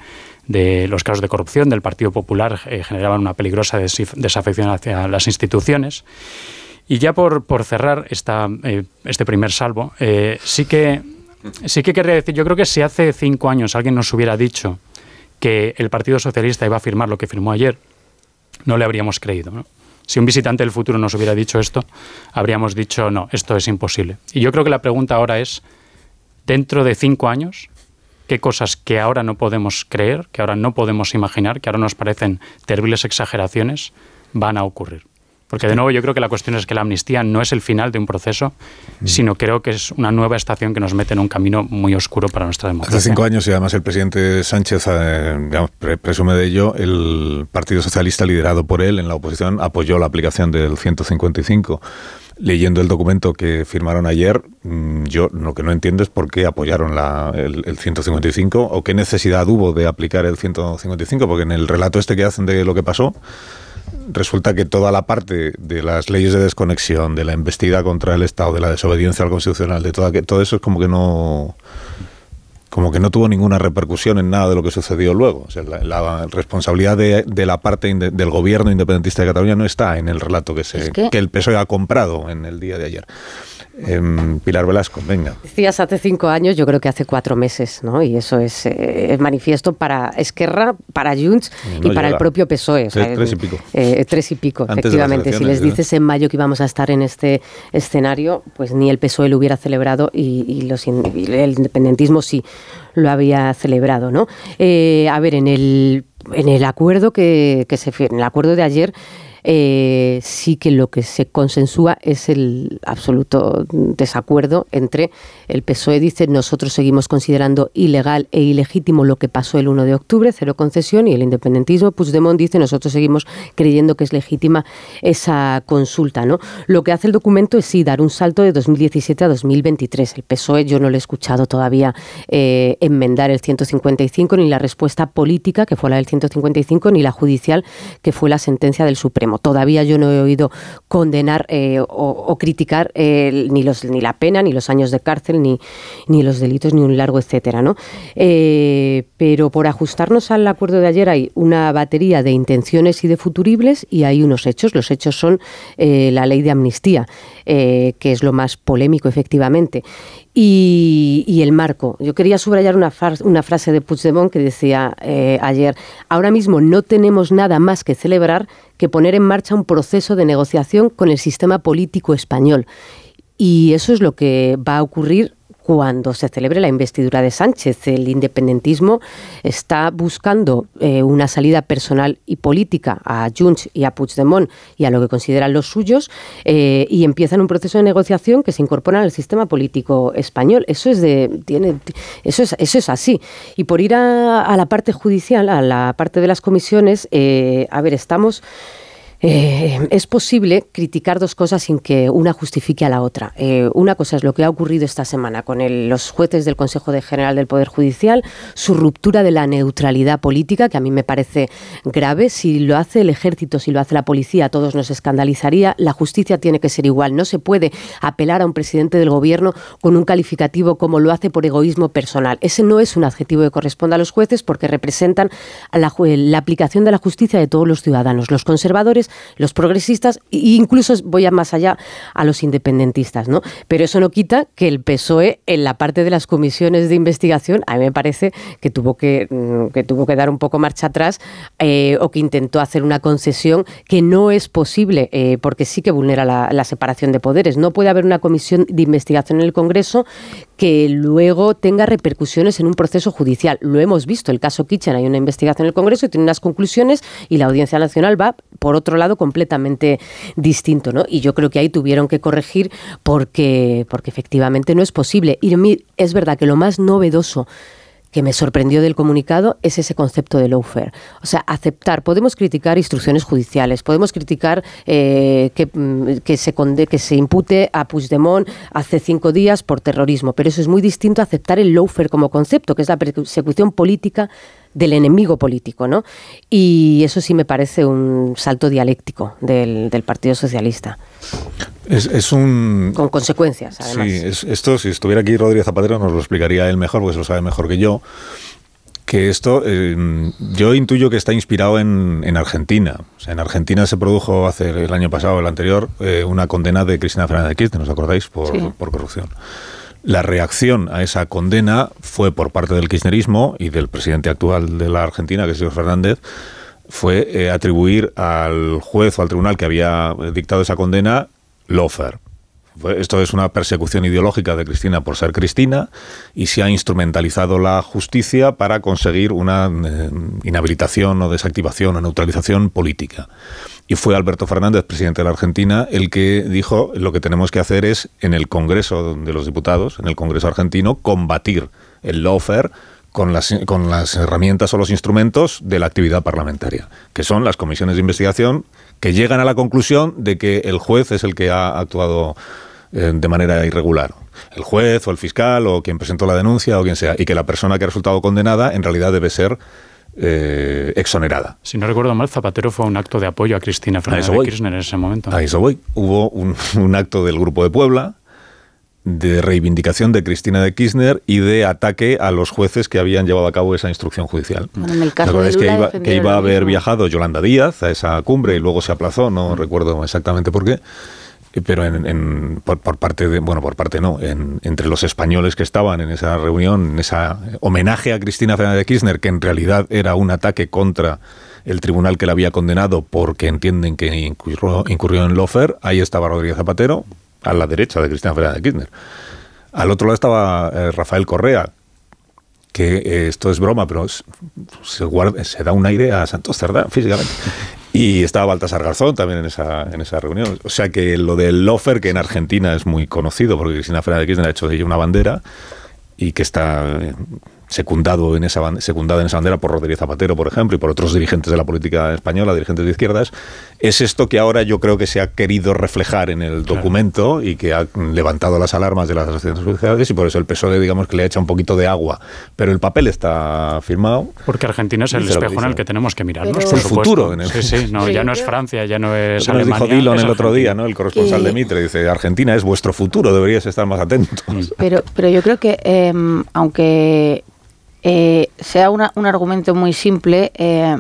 los casos de corrupción del Partido Popular eh, generaban una peligrosa desafección hacia las instituciones. Y ya por, cerrar esta, eh, este primer salvo, eh, sí que sí que querría decir, yo creo que si hace cinco años alguien nos hubiera dicho que el Partido Socialista iba a firmar lo que firmó ayer, no le habríamos creído. Si un visitante del futuro nos hubiera dicho esto, habríamos dicho, no, esto es imposible. Y yo creo que la pregunta ahora es, dentro de cinco años, ¿qué cosas que ahora no podemos creer, que ahora no podemos imaginar, que ahora nos parecen terribles exageraciones, van a ocurrir? Porque de nuevo yo creo que la cuestión es que la amnistía no es el final de un proceso, mm. sino creo que es una nueva estación que nos mete en un camino muy oscuro para nuestra democracia. Hace cinco años y además el presidente Sánchez eh, presume de ello, el Partido Socialista liderado por él en la oposición apoyó la aplicación del 155 leyendo el documento que firmaron ayer, mm, yo lo que no entiendo es por qué apoyaron el, el, 155 o qué necesidad hubo de aplicar el 155, porque en el relato este que hacen de lo que pasó, resulta que toda la parte de las leyes de desconexión, de la embestida contra el Estado, de la desobediencia al constitucional, de toda, que, todo eso es como que no como que no tuvo ninguna repercusión en nada de lo que sucedió luego. O sea, la, responsabilidad de, la parte del gobierno independentista de Cataluña no está en el relato que, se, que el PSOE ha comprado en el día de ayer. Em, Pilar Velasco, venga. Decías hace cinco años, yo creo que hace cuatro meses, ¿no? Y eso es, eh, manifiesto para Esquerra, para Junts y para el propio PSOE. tres, y pico. Eh, tres y pico, efectivamente. Si les dices en mayo que íbamos a estar en este escenario, pues ni el PSOE lo hubiera celebrado y, los, el independentismo sí lo había celebrado, ¿no? Eh, a ver, en el en el acuerdo que, que se en el acuerdo de ayer eh, sí que lo que se consensúa es el absoluto desacuerdo entre el PSOE dice nosotros seguimos considerando ilegal e ilegítimo lo que pasó el 1 de octubre, cero concesión, y el independentismo, Puigdemont dice nosotros seguimos creyendo que es legítima esa consulta. ¿no? Lo que hace el documento es sí dar un salto de 2017 a 2023. El PSOE yo no le he escuchado todavía eh, enmendar el 155 ni la respuesta política que fue la del 155 ni la judicial que fue la sentencia del Supremo. Todavía yo no he oído condenar eh, o, criticar eh, ni, los, ni la pena, ni los años de cárcel, ni, ni los delitos, ni un largo etcétera. ¿no? Eh, pero por ajustarnos al acuerdo de ayer hay una batería de intenciones y de futuribles y hay unos hechos. Los hechos son la ley de amnistía, que es lo más polémico efectivamente. Y, el marco. Yo quería subrayar una, una frase de Puigdemont que decía eh, ayer, ahora mismo no tenemos nada más que celebrar que poner en marcha un proceso de negociación con el sistema político español. Y eso es lo que va a ocurrir cuando se celebre la investidura de Sánchez. El independentismo está buscando eh, una salida personal y política a Junts y a Puigdemont y a lo que consideran los suyos eh, y empiezan un proceso de negociación que se incorpora al sistema político español. Eso es de tiene eso es así. Y por ir a, la parte judicial, a la parte de las comisiones, eh, a ver, estamos Eh, es posible criticar dos cosas sin que una justifique a la otra. Eh, una cosa es lo que ha ocurrido esta semana con los jueces del Consejo General del Poder Judicial, su ruptura de la neutralidad política, que a mí me parece grave. Si lo hace el ejército, si lo hace la policía, a todos nos escandalizaría. La justicia tiene que ser igual. No se puede apelar a un presidente del gobierno con un calificativo como lo hace por egoísmo personal. Ese no es un adjetivo que corresponda a los jueces porque representan la, la aplicación de la justicia de todos los ciudadanos, los conservadores los progresistas e incluso voy a más allá a los independentistas, ¿no? Pero eso no quita que el PSOE en la parte de las comisiones de investigación a mí me parece que tuvo que, mm, que tuvo que dar un poco marcha atrás eh, o que intentó hacer una concesión que no es posible eh, porque sí que vulnera la, la separación de poderes. No puede haber una comisión de investigación en el Congreso que luego tenga repercusiones en un proceso judicial. Lo hemos visto, el caso Kitchen, hay una investigación en el Congreso y tiene unas conclusiones y la Audiencia Nacional va por otro lado completamente distinto, ¿no? Y yo creo que ahí tuvieron que corregir porque, porque efectivamente no es posible. Y es verdad que lo más novedoso que me sorprendió del comunicado es ese concepto de lawfare. O sea, aceptar, podemos criticar instrucciones judiciales, podemos criticar eh, que, mm, que se impute a Puigdemont hace cinco días por terrorismo, pero eso es muy distinto a aceptar el lawfare como concepto, que es la persecución política del enemigo político, ¿no? Y eso sí me parece un salto dialéctico del, Partido Socialista. Es, un... Con consecuencias, además. Sí, esto, si estuviera aquí Rodríguez Zapatero, nos lo explicaría él mejor, porque se lo sabe mejor que yo. Que esto, eh, yo intuyo que está inspirado en, Argentina. O sea, en Argentina se produjo hace el año pasado, el anterior, eh, una condena de Cristina Fernández de Kirchner, ¿nos acordáis? Por, por corrupción. La reacción a esa condena fue por parte del kirchnerismo y del presidente actual de la Argentina, que es Jorge Fernández, fue eh, atribuir al juez o al tribunal que había dictado esa condena lofer. Esto es una persecución ideológica de Cristina por ser Cristina y se ha instrumentalizado la justicia para conseguir una eh, inhabilitación o desactivación o neutralización política. Y fue Alberto Fernández, presidente de la Argentina, el que dijo lo que tenemos que hacer es en el Congreso de los Diputados, en el Congreso argentino, combatir el lawfare con las, con las herramientas o los instrumentos de la actividad parlamentaria, que son las comisiones de investigación que llegan a la conclusión de que el juez es el que ha actuado eh, de manera irregular. El juez o el fiscal o quien presentó la denuncia o quien sea, y que la persona que ha resultado condenada en realidad debe ser eh, exonerada. Si no recuerdo mal, Zapatero fue un acto de apoyo a Cristina Fernández de Kirchner en ese momento. A eso voy. Hubo un, acto del Grupo de Puebla de reivindicación de Cristina de Kirchner y de ataque a los jueces que habían llevado a cabo esa instrucción judicial. Bueno, en el caso de que iba, que iba a haber viajado Yolanda Díaz a esa cumbre y luego se aplazó, no recuerdo exactamente por qué pero en, por, parte de, bueno, por parte no, entre los españoles que estaban en esa reunión, en ese homenaje a Cristina Fernández de Kirchner, que en realidad era un ataque contra el tribunal que la había condenado porque entienden que incurrió, incurrió en lofer, ahí estaba Rodríguez Zapatero, a la derecha de Cristina Fernández de Kirchner. Al otro lado estaba eh, Rafael Correa, que eh, esto es broma, pero se, se, da un aire a Santos Cerdán físicamente. Y estaba Baltasar Garzón también en esa, en esa reunión. O sea que lo del lofer, que en Argentina es muy conocido, porque Cristina Fernández de Kirchner ha hecho de ella una bandera, y que está secundado en esa, secundado en esa bandera por Rodríguez Zapatero, por ejemplo, y por otros dirigentes de la política española, dirigentes de izquierdas, es esto que ahora yo creo que se ha querido reflejar en el documento y que ha levantado las alarmas de las asociaciones judiciales y por eso el PSOE, digamos, que le echa un poquito de agua. Pero el papel está firmado. Porque Argentina es el espejo en el que tenemos que mirarnos. el futuro. En el... Sí, sí, no, ya no es Francia, ya no es Alemania. Nos dijo Dillon el otro día, ¿no? el corresponsal de Mitre, dice, Argentina es vuestro futuro, deberías estar más atentos. Pero, pero yo creo que, em, aunque eh, sea un argumento muy simple, eh,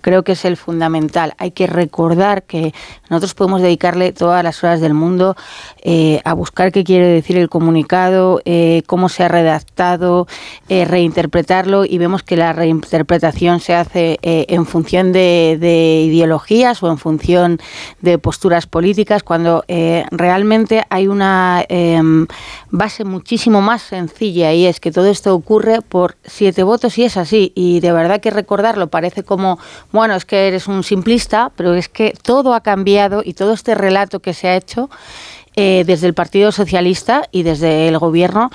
creo que es el fundamental. Hay que recordar que nosotros podemos dedicarle todas las horas del mundo eh, a buscar qué quiere decir el comunicado, eh, cómo se ha redactado, eh, reinterpretarlo y vemos que la reinterpretación se hace en función de, de, ideologías o en función de posturas políticas, cuando realmente hay una em, base muchísimo más sencilla y es que todo esto ocurre por siete votos y es así. Y de verdad que recordarlo parece como bueno, es que eres un simplista, pero es que todo ha cambiado y todo este relato que se ha hecho eh, desde el Partido Socialista y desde el Gobierno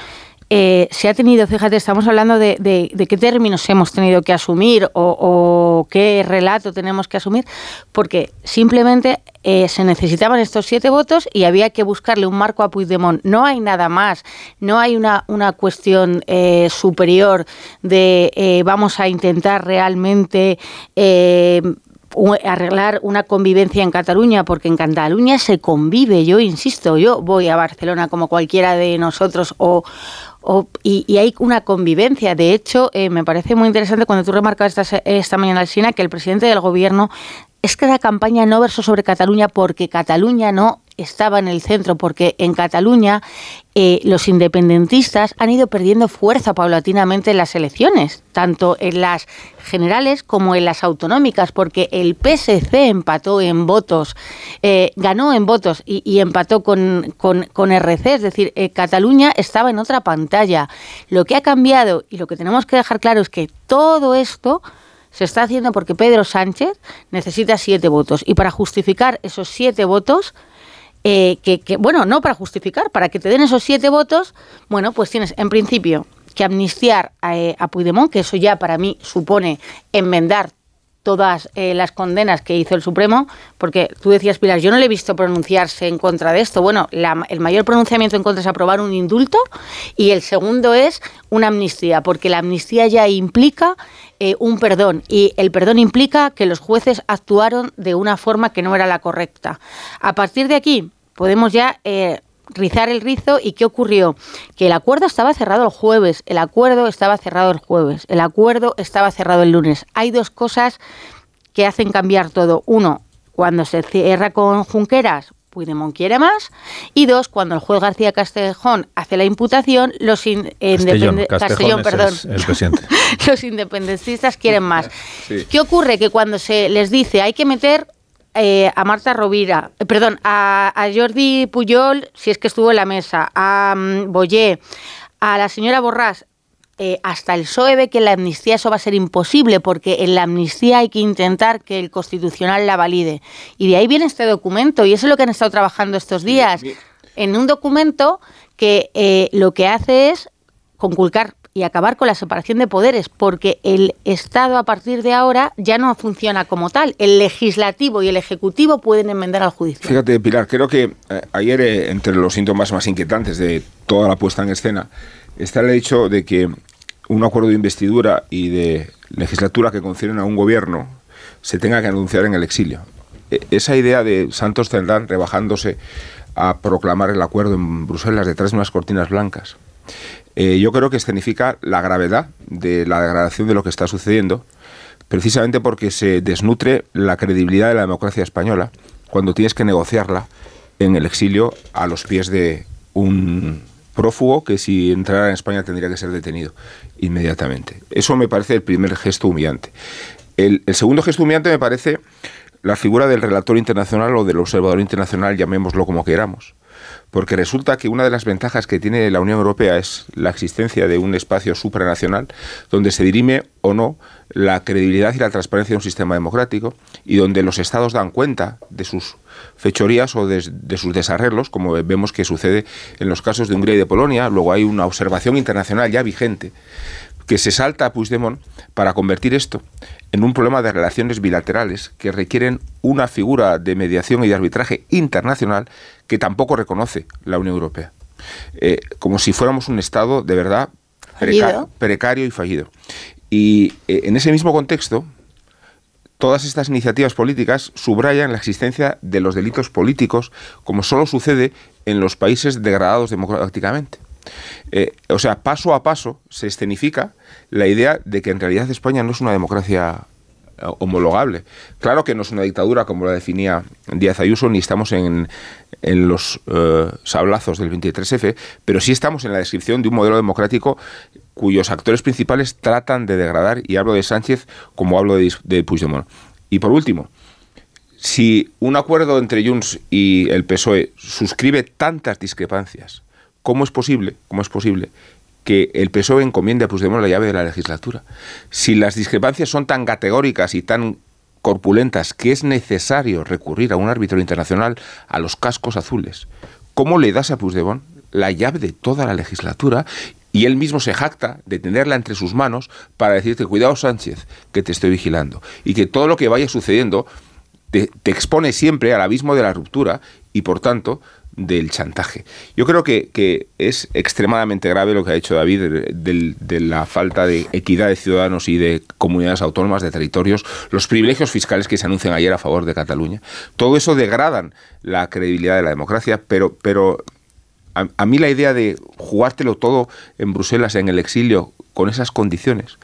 eh, se ha tenido, fíjate, estamos hablando de, de, qué términos hemos tenido que asumir o, qué relato tenemos que asumir, porque simplemente eh, se necesitaban estos siete votos y había que buscarle un marco a Puigdemont. No hay nada más, no hay una, una cuestión eh, superior de vamos a intentar realmente arreglar una convivencia en Cataluña, porque en Cataluña se convive, yo insisto, yo voy a Barcelona como cualquiera de nosotros o, y, hay una convivencia. De hecho, eh, me parece muy interesante cuando tú remarcabas esta, esta mañana, Alcina, que el presidente del gobierno es que la campaña no versó sobre Cataluña porque Cataluña no estaba en el centro, porque en Cataluña eh, los independentistas han ido perdiendo fuerza paulatinamente en las elecciones, tanto en las generales como en las autonómicas, porque el PSC empató en votos, eh, ganó en votos y, empató con, con, RC, es decir, eh, Cataluña estaba en otra pantalla. Lo que ha cambiado y lo que tenemos que dejar claro es que todo esto se está haciendo porque Pedro Sánchez necesita siete votos y para justificar esos siete votos, eh, que, bueno, no para justificar, para que te den esos siete votos, bueno, pues tienes en principio que amnistiar a, eh, a que eso ya para mí supone enmendar todas eh, las condenas que hizo el Supremo, porque tú decías, Pilar, yo no le he visto pronunciarse en contra de esto. Bueno, el mayor pronunciamiento en contra es aprobar un indulto y el segundo es una amnistía, porque la amnistía ya implica eh, un perdón. Y el perdón implica que los jueces actuaron de una forma que no era la correcta. A partir de aquí podemos ya... Eh, rizar el rizo y qué ocurrió. Que el acuerdo estaba cerrado el jueves el acuerdo estaba cerrado el jueves el acuerdo estaba cerrado el lunes. Hay dos cosas que hacen cambiar todo. Uno cuando se cierra con Junqueras Puigdemont quiere más. Y dos cuando el juez García Castejón hace la imputación los los independentistas quieren más. Qué ocurre que cuando se les dice hay que meter eh, a Marta Rovira, eh, perdón, a, Jordi Puyol, si es que estuvo en la mesa, a um, Boyé, a la señora Borrás, eh, hasta el PSOE ve que la amnistía eso va a ser imposible, porque en la amnistía hay que intentar que el Constitucional la valide. Y de ahí viene este documento, y eso es lo que han estado trabajando estos días, en un documento que lo que hace es conculcar y acabar con la separación de poderes, porque el Estado a partir de ahora ya no funciona como tal. El legislativo y el ejecutivo pueden enmendar al judicial. Fíjate, Pilar, creo que eh, ayer eh, entre los síntomas más inquietantes de toda la puesta en escena está el hecho de que un acuerdo de investidura y de legislatura que confieren a un gobierno se tenga que anunciar en el exilio. E, esa idea de Santos Cerdán rebajándose a proclamar el acuerdo en Bruselas detrás de unas cortinas blancas eh, yo creo que significa la gravedad de la degradación de lo que está sucediendo, precisamente porque se desnutre la credibilidad de la democracia española cuando tienes que negociarla en el exilio a los pies de un prófugo que si entrara en España tendría que ser detenido inmediatamente. Eso me parece el primer gesto humillante. El, segundo gesto humillante me parece la figura del relator internacional o del observador internacional, llamémoslo como queramos porque resulta que una de las ventajas que tiene la Unión Europea es la existencia de un espacio supranacional donde se dirime o no la credibilidad y la transparencia de un sistema democrático y donde los estados dan cuenta de sus fechorías o de, sus desarreglos, como vemos que sucede en los casos de Hungría y de Polonia. Luego hay una observación internacional ya vigente que se salta a Puigdemont para convertir esto en un problema de relaciones bilaterales que requieren una figura de mediación y de arbitraje internacional que tampoco reconoce la Unión Europea. Eh, como si fuéramos un Estado de verdad precario, y fallido. Y eh, en ese mismo contexto, todas estas iniciativas políticas subrayan la existencia de los delitos políticos, como solo sucede en los países degradados democráticamente. Eh, o sea, paso a paso se escenifica la idea de que en realidad España no es una democracia eh, homologable. Claro que no es una dictadura como la definía Díaz Ayuso, ni estamos en, los eh, sablazos del 23F, pero sí estamos en la descripción de un modelo democrático cuyos actores principales tratan de degradar, y hablo de Sánchez como hablo de, de Puigdemont. Y por último, si un acuerdo entre Junts y el PSOE suscribe tantas discrepancias, ¿Cómo es posible? ¿Cómo es posible que el PSOE encomiende a Puigdemont la llave de la legislatura? Si las discrepancias son tan categóricas y tan corpulentas que es necesario recurrir a un árbitro internacional a los cascos azules, ¿cómo le das a Puigdemont la llave de toda la legislatura y él mismo se jacta de tenerla entre sus manos para decirte, cuidado Sánchez, que te estoy vigilando. Y que todo lo que vaya sucediendo te, expone siempre al abismo de la ruptura y por tanto del chantaje. Yo creo que, es extremadamente grave lo que ha hecho David de, de, la falta de equidad de ciudadanos y de comunidades autónomas, de territorios, los privilegios fiscales que se anuncian ayer a favor de Cataluña. Todo eso degradan la credibilidad de la democracia, pero, pero a, mí la idea de jugártelo todo en Bruselas, en el exilio, con esas condiciones.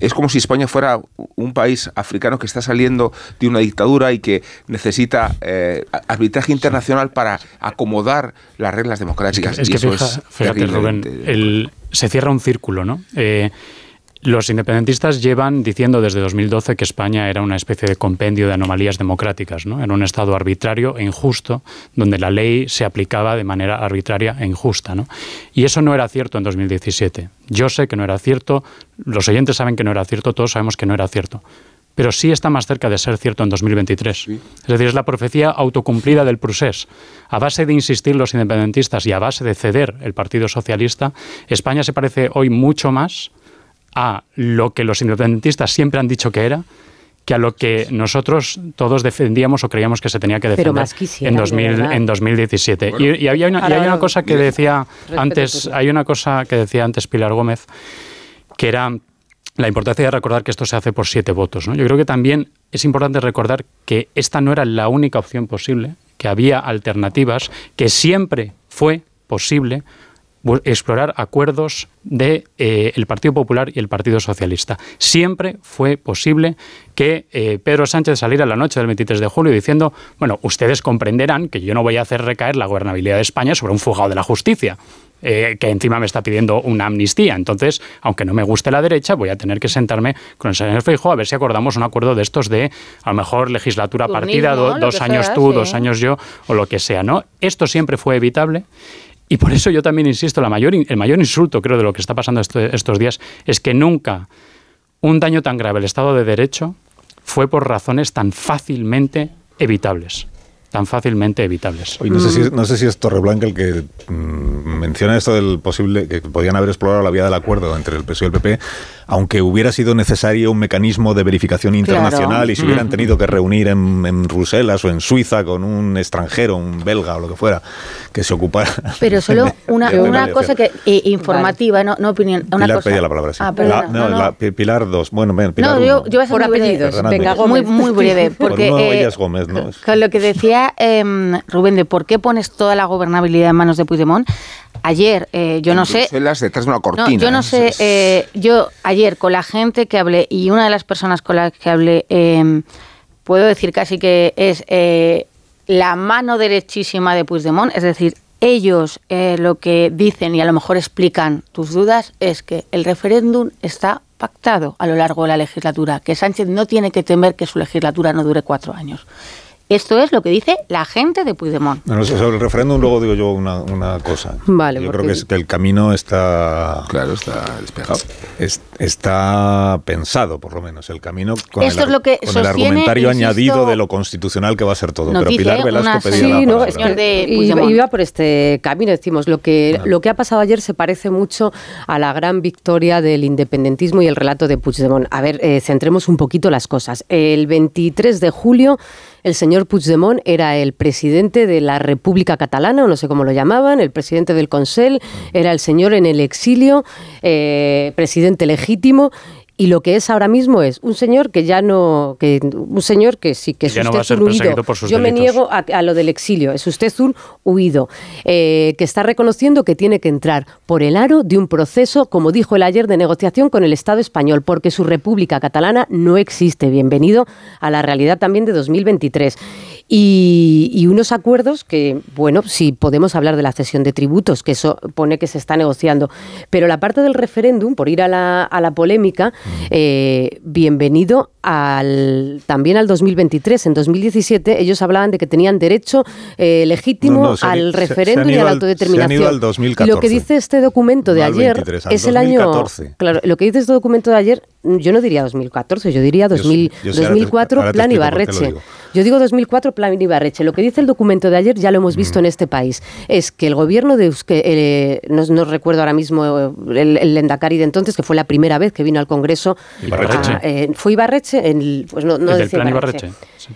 Es como si España fuera un país africano que está saliendo de una dictadura y que necesita eh, arbitraje internacional para acomodar las reglas democráticas. Es que, fíjate, Rubén, se cierra un círculo, ¿no? Eh, los independentistas llevan diciendo desde 2012 que España era una especie de compendio de anomalías democráticas, ¿no? Era un Estado arbitrario e injusto, donde la ley se aplicaba de manera arbitraria e injusta, ¿no? Y eso no era cierto en 2017. Yo sé que no era cierto, los oyentes saben que no era cierto, todos sabemos que no era cierto. Pero sí está más cerca de ser cierto en 2023. Es decir, es la profecía autocumplida del Prusés. A base de insistir los independentistas y a base de ceder el Partido Socialista, España se parece hoy mucho más a lo que los independentistas siempre han dicho que era, que a lo que nosotros todos defendíamos o creíamos que se tenía que defender en, 2000, en 2017. y, había una, hay una cosa que decía antes, hay una cosa que decía antes Pilar Gómez, que era la importancia de recordar que esto se hace por siete votos. ¿no? Yo creo que también es importante recordar que esta no era la única opción posible, que había alternativas, que siempre fue posible explorar acuerdos de eh, el Partido Popular y el Partido Socialista. Siempre fue posible que eh, Pedro Sánchez saliera la noche del 23 de julio diciendo, bueno, ustedes comprenderán que yo no voy a hacer recaer la gobernabilidad de España sobre un fugado de la justicia. Eh, que encima me está pidiendo una amnistía. Entonces, aunque no me guste la derecha, voy a tener que sentarme con el señor Feijóo a ver si acordamos un acuerdo de estos de, a lo mejor, legislatura partida, dos años tú, dos años yo, o lo que sea. ¿no? Esto siempre fue evitable y por eso yo también insisto, la mayor, el mayor insulto creo de lo que está pasando estos días es que nunca un daño tan grave al Estado de Derecho fue por razones tan fácilmente evitables tan fácilmente evitables. no, sé si, no sé si es Torreblanca el que mm, menciona esto del posible que podían haber explorado la vía del acuerdo entre el PSOE y el PP, aunque hubiera sido necesario un mecanismo de verificación internacional y se hubieran tenido que reunir en, en, Bruselas o en Suiza con un extranjero, un belga o lo que fuera, que se ocupara. Pero solo una, una cosa que eh, informativa, no, no opinión. Una Pilar cosa. pedía la palabra, sí. Ah, no, La, Pilar 2. Bueno, Pilar No, yo, yo voy a ser muy apellidos. Venga, Muy, muy breve. Porque, eh, Gómez, ¿no? Con lo que decía eh, Rubén de por qué pones toda la gobernabilidad en manos de Puigdemont, ayer, eh, yo no sé... detrás de una cortina. yo no sé, eh, yo ayer con la gente que hablé y una de las personas con las que hablé, em, puedo decir casi que es eh, la mano derechísima de Puigdemont, es decir, ellos lo que dicen y a lo mejor explican tus dudas es que el referéndum está pactado a lo largo de la legislatura, que Sánchez no tiene que temer que su legislatura no dure cuatro años. Esto es lo que dice la gente de Puigdemont. Bueno, sobre el referéndum luego digo yo una, una cosa. Vale, yo creo que, es que el camino está... Claro, está despejado. está pensado, por lo menos, el camino con, el, es lo que con el argumentario añadido de lo constitucional que va a ser todo. Pero Pilar Velasco pedía sí, no, es de iba, por este camino, decimos, lo que, lo que ha pasado ayer se parece mucho a la gran victoria del independentismo y el relato de Puigdemont. A ver, eh, centremos un poquito las cosas. El 23 de julio el señor Puigdemont era el presidente de la República Catalana, o no sé cómo lo llamaban, el presidente del Consell, era el señor en el exilio, eh, presidente legítimo, y lo que es ahora mismo es un señor que ya no que un señor que sí que es usted un huido yo me niego a, lo del exilio es usted un huido eh, que está reconociendo que tiene que entrar por el aro de un proceso como dijo el ayer de negociación con el Estado español porque su República Catalana no existe. Bienvenido a la realidad también de 2023 y, unos acuerdos que, bueno, si podemos hablar de la cesión de tributos, que eso pone que se está negociando, pero la parte del referéndum, por ir a la, a la polémica, eh, bienvenido al, también al 2023. En 2017 ellos hablaban de que tenían derecho eh, legítimo al referéndum y a la autodeterminación. Y lo que dice este documento de ayer es el año... Claro, lo que dice este documento de ayer yo no diría 2014, yo diría 2004, plan Ibarreche. Yo digo 2004, plan Ibarreche. Lo que dice el documento de ayer, ya lo hemos visto mm. en este país, es que el gobierno de Euskadi, eh, no, recuerdo ahora mismo el, el Lendakari de entonces, que fue la primera vez que vino al Congreso. Ibarreche. Eh, fue Ibarreche, en, pues no, no el plan Ibarreche.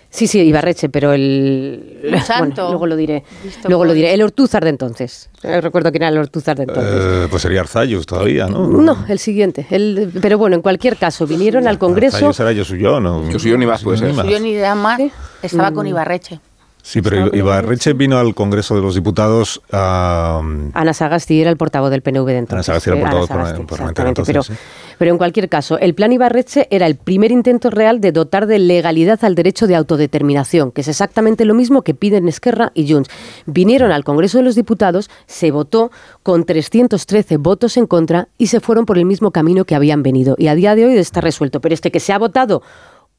Sí, sí, Ibarreche, pero el... Santo. luego lo diré. luego lo diré. El Ortúzar de entonces. Eh, recuerdo quién era el Ortúzar de entonces. Eh, pues sería Arzayus todavía, ¿no? No, el siguiente. El, pero bueno, en cualquier caso, vinieron al Congreso... Arzayus era Yosuyo, ¿no? Yosuyo ni más, pues. Yosuyo ni más. Estaba con mm. Ibarreche. Sí, pero Ibarreche vino al Congreso de los Diputados a... Ana Sagasti era el portavoz del PNV de entonces. Ana Sagasti era el portavoz parlamentario entonces, pero, pero en cualquier caso, el plan Ibarreche era el primer intento real de dotar de legalidad al derecho de autodeterminación, que es exactamente lo mismo que piden Esquerra y Junts. Vinieron al Congreso de los Diputados, se votó con 313 votos en contra y se fueron por el mismo camino que habían venido. Y a día de hoy está resuelto. Pero este que se ha votado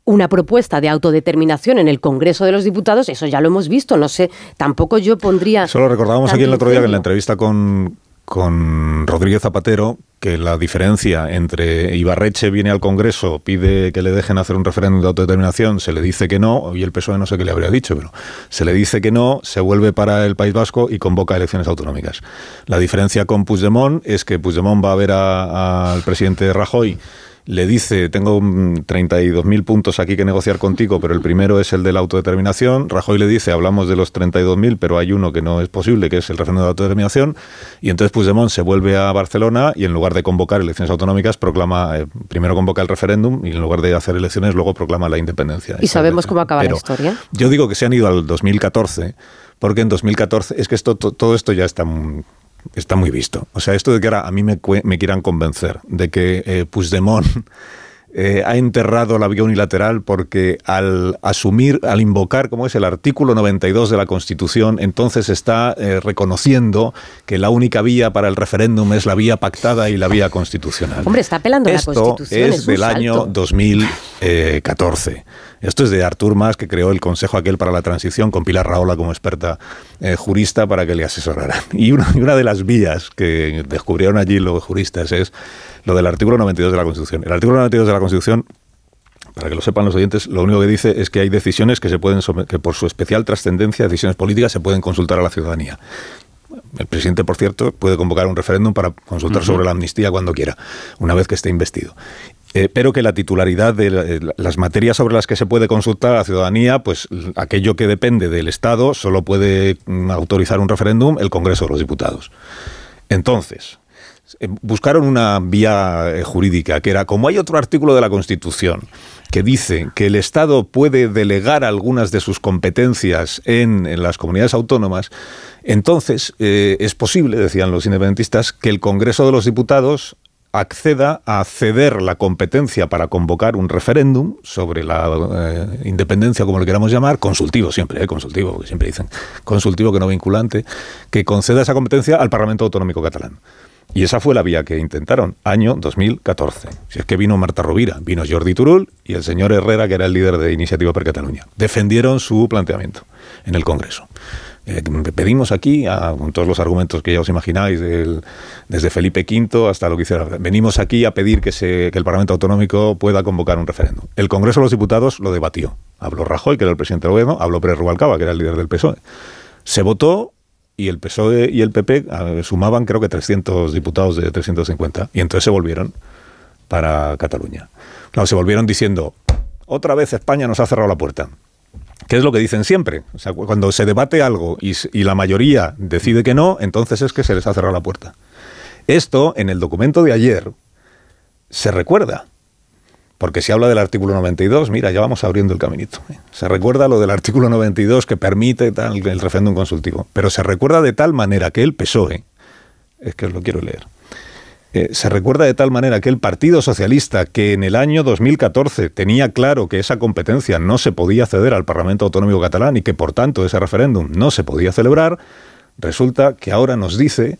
una propuesta de autodeterminación en el Congreso de los Diputados, eso ya lo hemos visto, no sé, tampoco yo pondría... Solo recordábamos aquí el otro día que en la entrevista con, con Rodríguez Zapatero que la diferencia entre Ibarreche viene al Congreso, pide que le dejen hacer un referéndum de autodeterminación, se le dice que no, y el PSOE no sé qué le habría dicho, pero se le dice que no, se vuelve para el País Vasco y convoca elecciones autonómicas. La diferencia con Puigdemont es que Puigdemont va a ver al presidente Rajoy le dice, tengo 32.000 puntos aquí que negociar contigo, pero el primero es el de la autodeterminación. Rajoy le dice, hablamos de los 32.000, pero hay uno que no es posible, que es el referéndum de autodeterminación. Y entonces Puigdemont se vuelve a Barcelona y en lugar de convocar elecciones autonómicas, proclama, eh, primero convoca el referéndum y en lugar de hacer elecciones, luego proclama la independencia. ¿Y sabemos cómo acaba la historia? Yo digo que se han ido al 2014, porque en 2014, es que esto, todo esto ya está está muy visto. O sea, esto de que ahora a mí me, me quieran convencer de que eh, Puigdemont eh, ha enterrado la vía unilateral porque al asumir, al invocar, como es el artículo 92 de la Constitución, entonces está eh, reconociendo que la única vía para el referéndum es la vía pactada y la vía constitucional. Hombre, está apelando a la Constitución. Es, del año 2014. Esto es de Artur Mas, que creó el Consejo aquel para la Transición, con Pilar Raola como experta eh, jurista para que le asesoraran. Y una, una, de las vías que descubrieron allí los juristas es lo del artículo 92 de la Constitución. El artículo 92 de la Constitución para que lo sepan los oyentes, lo único que dice es que hay decisiones que se pueden que por su especial trascendencia, decisiones políticas, se pueden consultar a la ciudadanía. El presidente, por cierto, puede convocar un referéndum para consultar sobre la amnistía cuando quiera, una vez que esté investido. Eh, pero que la titularidad de las materias sobre las que se puede consultar a la ciudadanía, pues aquello que depende del Estado, solo puede mm, autorizar un referéndum el Congreso de los Diputados. Entonces, eh, buscaron una vía eh, jurídica, que era, como hay otro artículo de la Constitución que dice que el Estado puede delegar algunas de sus competencias en, las comunidades autónomas, entonces es posible, decían los independentistas, que el Congreso de los Diputados acceda a ceder la competencia para convocar un referéndum sobre la eh, independencia, como lo queramos llamar, consultivo siempre, eh, consultivo, porque siempre dicen consultivo que no vinculante, que conceda esa competencia al Parlamento Autonómico Catalán. Y esa fue la vía que intentaron, año 2014. Si es que vino Marta Rovira, vino Jordi Turul y el señor Herrera, que era el líder de Iniciativa per Cataluña. Defendieron su planteamiento en el Congreso. Eh, pedimos aquí, con todos los argumentos que ya os imagináis, desde Felipe V hasta lo que hiciera, venimos aquí a pedir que, que el Parlamento Autonómico pueda convocar un referéndum. El Congreso de los Diputados lo debatió. Habló Rajoy, que era el presidente del gobierno, habló Pérez Rubalcaba, que era el líder del PSOE. Se votó y el PSOE y el PP sumaban creo que 300 diputados de 350 y entonces se volvieron para Cataluña. Claro, se volvieron diciendo, otra vez España nos ha cerrado la puerta. ¿Qué es lo que dicen siempre? O sea, cuando se debate algo y, la mayoría decide que no, entonces es que se les ha cerrado la puerta. Esto, en el documento de ayer, se recuerda. Porque se habla del artículo 92, mira, ya vamos abriendo el caminito. Se recuerda lo del artículo 92 que permite tal, el referéndum consultivo. Pero se recuerda de tal manera que el PSOE, es que os lo quiero leer, eh, se recuerda de tal manera que el Partido Socialista, que en el año 2014 tenía claro que esa competencia no se podía ceder al Parlamento Autonómico Catalán y que por tanto ese referéndum no se podía celebrar, resulta que ahora nos dice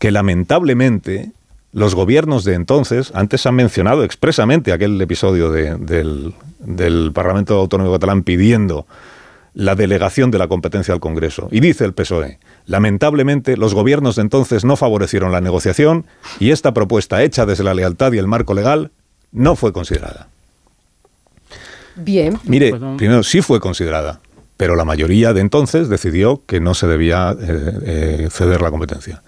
que lamentablemente los gobiernos de entonces, antes han mencionado expresamente aquel episodio del, del Parlamento Autonómico Catalán pidiendo la delegación de la competencia al Congreso. Y dice el PSOE, lamentablemente los gobiernos de entonces no favorecieron la negociación y esta propuesta hecha desde la lealtad y el marco legal no fue considerada. Bien. Mire, primero sí fue considerada, pero la mayoría de entonces decidió que no se debía eh, eh, ceder la competencia.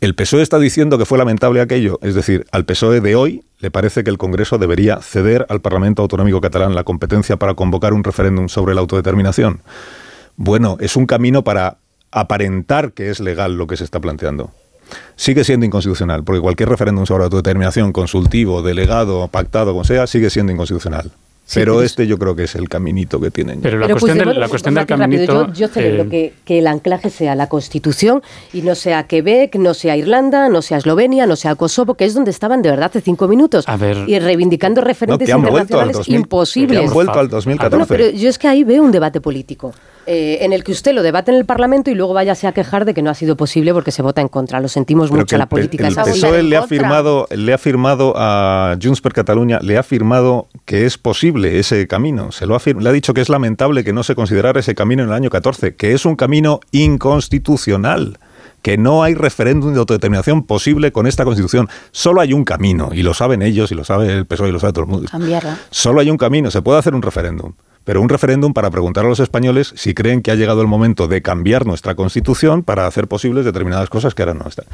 El PSOE está diciendo que fue lamentable aquello, es decir, al PSOE de hoy le parece que el Congreso debería ceder al Parlamento Autonómico Catalán la competencia para convocar un referéndum sobre la autodeterminación. Bueno, es un camino para aparentar que es legal lo que se está planteando. Sigue siendo inconstitucional, porque cualquier referéndum sobre autodeterminación, consultivo, delegado, pactado, como sea, sigue siendo inconstitucional pero este yo creo que es el caminito que tienen. Pero la cuestión, del, la cuestión del caminito... Yo, celebro eh, que, el anclaje sea la Constitución y no sea Quebec, no sea Irlanda, no sea Eslovenia, no sea Kosovo, que es donde estaban de verdad hace cinco minutos. Y reivindicando referentes internacionales imposibles. han vuelto al 2014. pero yo es que ahí veo un debate político. Eh, en el que usted lo debate en el Parlamento y luego váyase a quejar de que no ha sido posible porque se vota en contra. Lo sentimos mucho, la política el, el PSOE le ha, firmado, le ha firmado a Junts per Catalunya, le ha firmado que es posible ese camino. Se lo ha, le ha dicho que es lamentable que no se considerara ese camino en el año 14, que es un camino inconstitucional que no hay referéndum de autodeterminación posible con esta Constitución. Solo hay un camino, y lo saben ellos, y lo sabe el PSOE, y lo sabe todo el mundo. Cambiarla. Solo hay un camino, se puede hacer un referéndum pero un referéndum para preguntar a los españoles si creen que ha llegado el momento de cambiar nuestra constitución para hacer posibles determinadas cosas que ahora no están.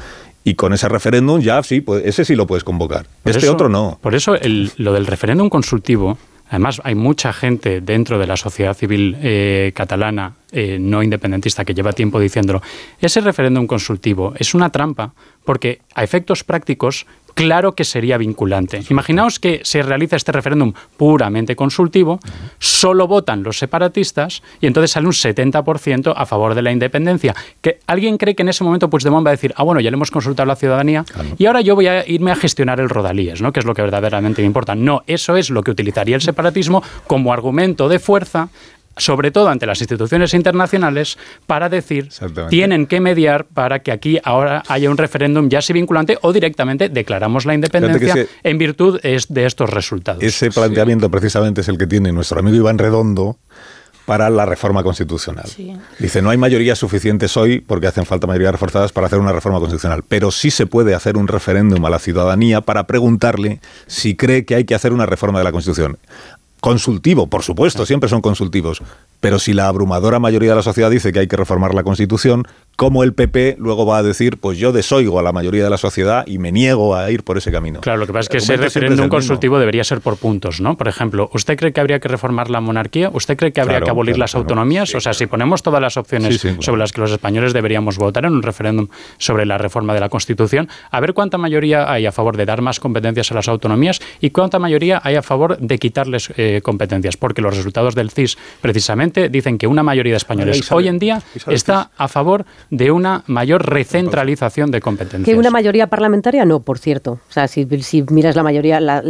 Y con ese referéndum ya sí, pues, ese sí lo puedes convocar. este otro no. Por eso lo del referéndum consultivo, además hay mucha gente dentro de la sociedad civil eh, catalana eh, no independentista que lleva tiempo diciéndolo, ese referéndum consultivo es una trampa porque a efectos prácticos claro que sería vinculante. Imaginaos que se realiza este referéndum puramente consultivo, solo votan los separatistas y entonces sale un 70% a favor de la independencia. Que alguien cree que en ese momento Puigdemont va a decir, ah, bueno, ya le hemos consultado a la ciudadanía y ahora yo voy a irme a gestionar el Rodalíes, ¿no? que es lo que verdaderamente me importa. No, eso es lo que utilizaría el separatismo como argumento de fuerza sobre todo ante las instituciones internacionales, para decir tienen que mediar para que aquí ahora haya un referéndum ya sea vinculante o directamente declaramos la independencia en virtud de estos resultados. Ese planteamiento precisamente es el que tiene nuestro amigo Iván Redondo para la reforma constitucional. Dice, no hay mayorías suficientes hoy porque hacen falta mayorías reforzadas para hacer una reforma constitucional, pero sí se puede hacer un referéndum a la ciudadanía para preguntarle si cree que hay que hacer una reforma de la Constitución consultivo, por supuesto, siempre son consultivos. Pero si la abrumadora mayoría de la sociedad dice que hay que reformar la Constitución, ¿cómo el PP luego va a decir, pues yo desoigo a la mayoría de la sociedad y me niego a ir por ese camino? Claro, lo que pasa es que ese referéndum consultivo debería ser por puntos, ¿no? Por ejemplo, ¿usted cree que habría que reformar la monarquía? ¿Usted cree que habría que abolir las autonomías? o sea, si ponemos todas las opciones sobre las que los españoles deberíamos votar en un referéndum sobre la reforma de la Constitución, a ver cuánta mayoría hay a favor de dar más competencias a las autonomías y cuánta mayoría hay a favor de quitarles eh, competencias, porque los resultados del CIS precisamente dicen que una mayoría de españoles hoy en día está a favor de una mayor recentralización de competencias. Que una mayoría parlamentaria no, por cierto. O sea, si, miras la mayoría, la,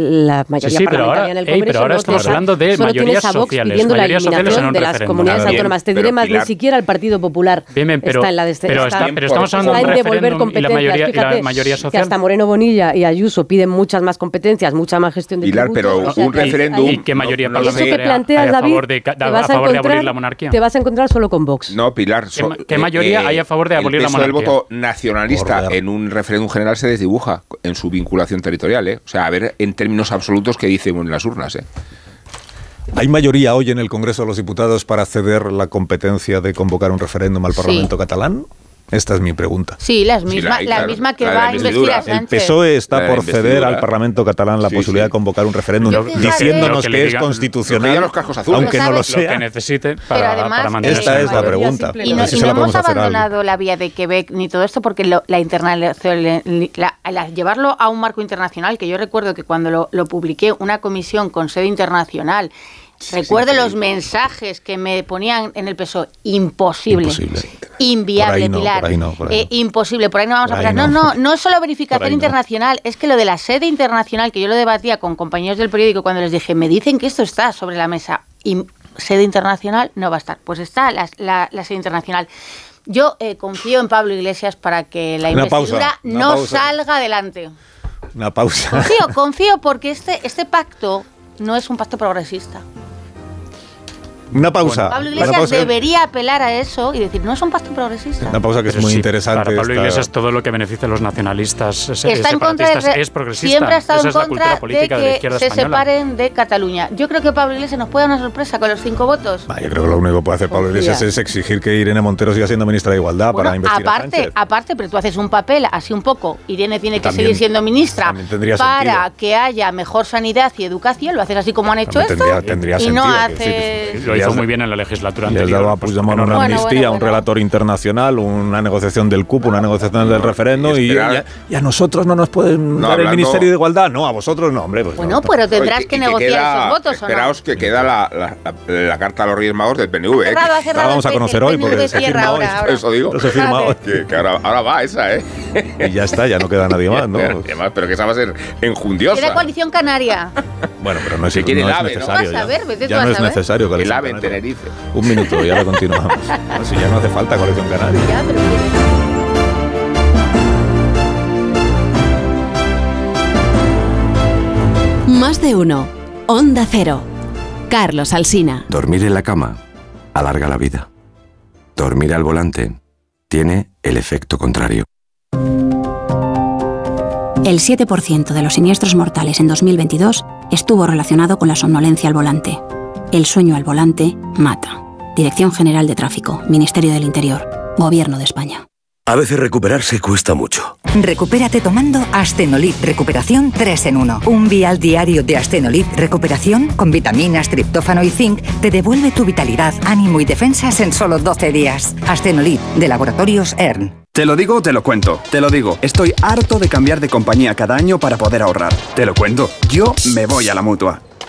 mayoría parlamentaria en el Congreso, pero ahora estamos hablando de mayorías sociales, pidiendo la eliminación de las comunidades autónomas. Te diré más, ni siquiera el Partido Popular está en la de pero, pero estamos hablando de un referéndum y la mayoría, y la mayoría social. Que hasta Moreno Bonilla y Ayuso piden muchas más competencias, mucha más gestión de Pilar, pero un referéndum... ¿Y qué mayoría parlamentaria hay a favor de la monarquía. Te vas a encontrar solo con Vox. No, Pilar. ¿Qué, eh, mayoría hay a favor de abolir la monarquía? El voto nacionalista en un referéndum general se desdibuja en su vinculación territorial. ¿eh? O sea, a ver en términos absolutos qué dicen en las urnas. ¿eh? ¿Hay mayoría hoy en el Congreso de los Diputados para ceder la competencia de convocar un referéndum al Parlamento catalán? Esta es mi pregunta. Sí, la misma, la, misma que va a investir a El PSOE está por ceder al Parlamento catalán la posibilidad de convocar un referéndum diciéndonos que, es constitucional, aunque no lo sea. que necesite para, además, Esta es la pregunta. Y no, hemos abandonado la vía de Quebec ni todo esto porque la llevarlo a un marco internacional, que yo recuerdo que cuando lo, lo publiqué, una comisión con sede internacional Recuerdo los mensajes que me ponían en el peso Imposible. Imposible. Inviable, Pilar. Eh, imposible. Por ahí no vamos a pasar. No. no, no, es solo verificación internacional. Es que lo de la sede internacional, que yo lo debatía con compañeros del periódico cuando les dije, me dicen que esto está sobre la mesa. Y sede internacional no va a estar. Pues está la, sede internacional. Yo eh, confío en Pablo Iglesias para que la investidura no salga adelante. Una pausa. Confío, confío porque este, este pacto no es un pacto progresista. Una pausa. Pablo Iglesias debería apelar a eso y decir, no es un pacto progresista. Una pausa que es muy interesante. Para Pablo Iglesias todo lo que beneficia a los nacionalistas está en contra de, es progresista. Siempre ha estado en contra de que se separen de Cataluña. Yo creo que Pablo Iglesias nos puede dar una sorpresa con los cinco votos. yo creo que lo único que puede hacer Pablo Iglesias es exigir que Irene Montero siga siendo ministra de Igualdad para investigar aparte, Aparte, pero tú haces un papel así un poco. Irene tiene que seguir siendo ministra para que haya mejor sanidad y educación. Lo haces así como han hecho esto. Tendría, y no hace... Lo hizo muy bien en la legislatura anterior. Le has dado a Puigdemont una amnistía, un relator internacional, una negociación del cupo, una negociación del referendo y, a nosotros no nos pueden dar el Ministerio de Igualdad. No, a vosotros no, hombre. Pues bueno, pero tendrás que, negociar esos votos. Esperaos que queda la, carta a los Reyes Magos del PNV. ¿eh? la vamos a conocer hoy porque se firma hoy. Eso digo. Se firma hoy. Que, ahora, va esa, ¿eh? Y ya está, ya no queda nadie más, ¿no? pero que esa va a ser enjundiosa. Queda coalición canaria. Bueno, pero no es, no es necesario. ¿no? A ya, no es necesario que El AVE en Tenerife. Un minuto y ahora continuamos. si ya no hace falta colección canaria. Ya, pero Más de uno. Onda Cero. Carlos Alsina. Dormir en la cama alarga la vida. Dormir al volante tiene el efecto contrario. El 7% de los siniestros mortales en 2022 estuvo relacionado con la somnolencia al volante. El sueño al volante mata. Dirección General de Tráfico, Ministerio del Interior, Gobierno de España. A veces recuperarse cuesta mucho. Recupérate tomando Astenolid Recuperación 3 en 1. Un vial diario de Astenolid Recuperación con vitaminas, triptófano y zinc te devuelve tu vitalidad, ánimo y defensas en solo 12 días. Astenolid de Laboratorios ERN. Te lo digo, te lo cuento. Te lo digo, estoy harto de cambiar de compañía cada año para poder ahorrar. Te lo cuento, yo me voy a la mutua.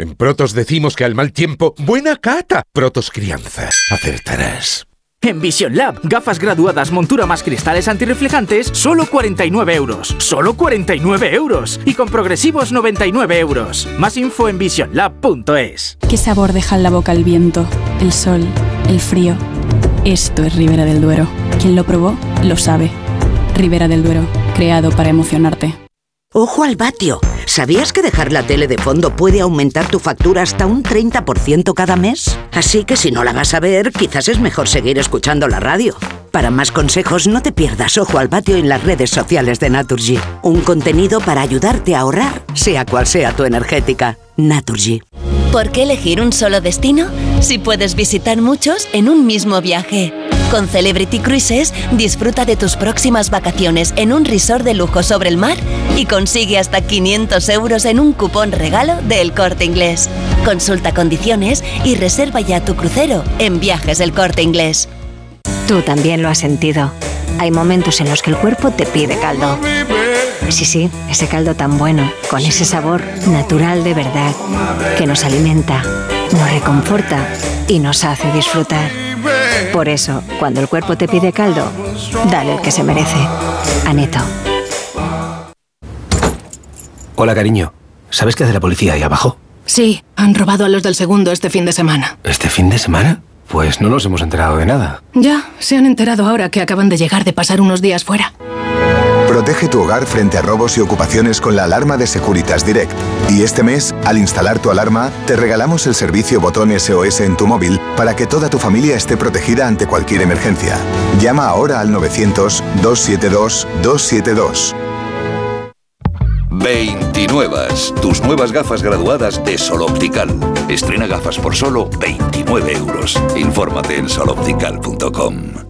En Protos decimos que al mal tiempo, buena cata. Protos Crianza, acertarás. En Vision Lab, gafas graduadas, montura más cristales antirreflejantes, solo 49 euros. Solo 49 euros. Y con progresivos 99 euros. Más info en visionlab.es. ¿Qué sabor deja en la boca el viento, el sol, el frío? Esto es Ribera del Duero. Quien lo probó, lo sabe. Ribera del Duero, creado para emocionarte. Ojo al vatio. ¿Sabías que dejar la tele de fondo puede aumentar tu factura hasta un 30% cada mes? Así que si no la vas a ver, quizás es mejor seguir escuchando la radio. Para más consejos, no te pierdas Ojo al Vatio en las redes sociales de Naturgy. Un contenido para ayudarte a ahorrar, sea cual sea tu energética. Naturgy. ¿Por qué elegir un solo destino si puedes visitar muchos en un mismo viaje? Con Celebrity Cruises, disfruta de tus próximas vacaciones en un resort de lujo sobre el mar y consigue hasta 500 euros en un cupón regalo del Corte Inglés. Consulta condiciones y reserva ya tu crucero en Viajes del Corte Inglés. Tú también lo has sentido. Hay momentos en los que el cuerpo te pide caldo. Sí, sí, ese caldo tan bueno, con ese sabor natural de verdad, que nos alimenta, nos reconforta y nos hace disfrutar. Por eso, cuando el cuerpo te pide caldo, dale el que se merece. Aneto. Hola, cariño. ¿Sabes qué hace la policía ahí abajo? Sí, han robado a los del segundo este fin de semana. ¿Este fin de semana? Pues no nos hemos enterado de nada. Ya, se han enterado ahora que acaban de llegar de pasar unos días fuera. Protege tu hogar frente a robos y ocupaciones con la alarma de Securitas Direct. Y este mes, al instalar tu alarma, te regalamos el servicio botón SOS en tu móvil para que toda tu familia esté protegida ante cualquier emergencia. Llama ahora al 900 272 272. 29. Tus nuevas gafas graduadas de Sol Optical. Estrena gafas por solo 29 euros. Infórmate en soloptical.com.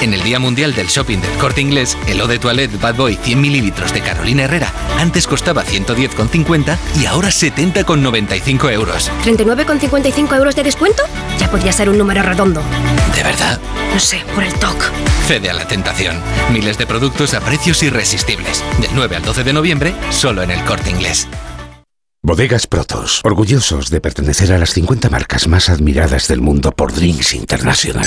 En el Día Mundial del Shopping del Corte Inglés, el Eau de Toilette Bad Boy 100 mililitros de Carolina Herrera antes costaba 110,50 y ahora 70,95 euros. ¿39,55 euros de descuento? Ya podría ser un número redondo. ¿De verdad? No sé, por el TOC. Cede a la tentación. Miles de productos a precios irresistibles. Del 9 al 12 de noviembre, solo en el Corte Inglés. Bodegas Protos, orgullosos de pertenecer a las 50 marcas más admiradas del mundo por Drinks International.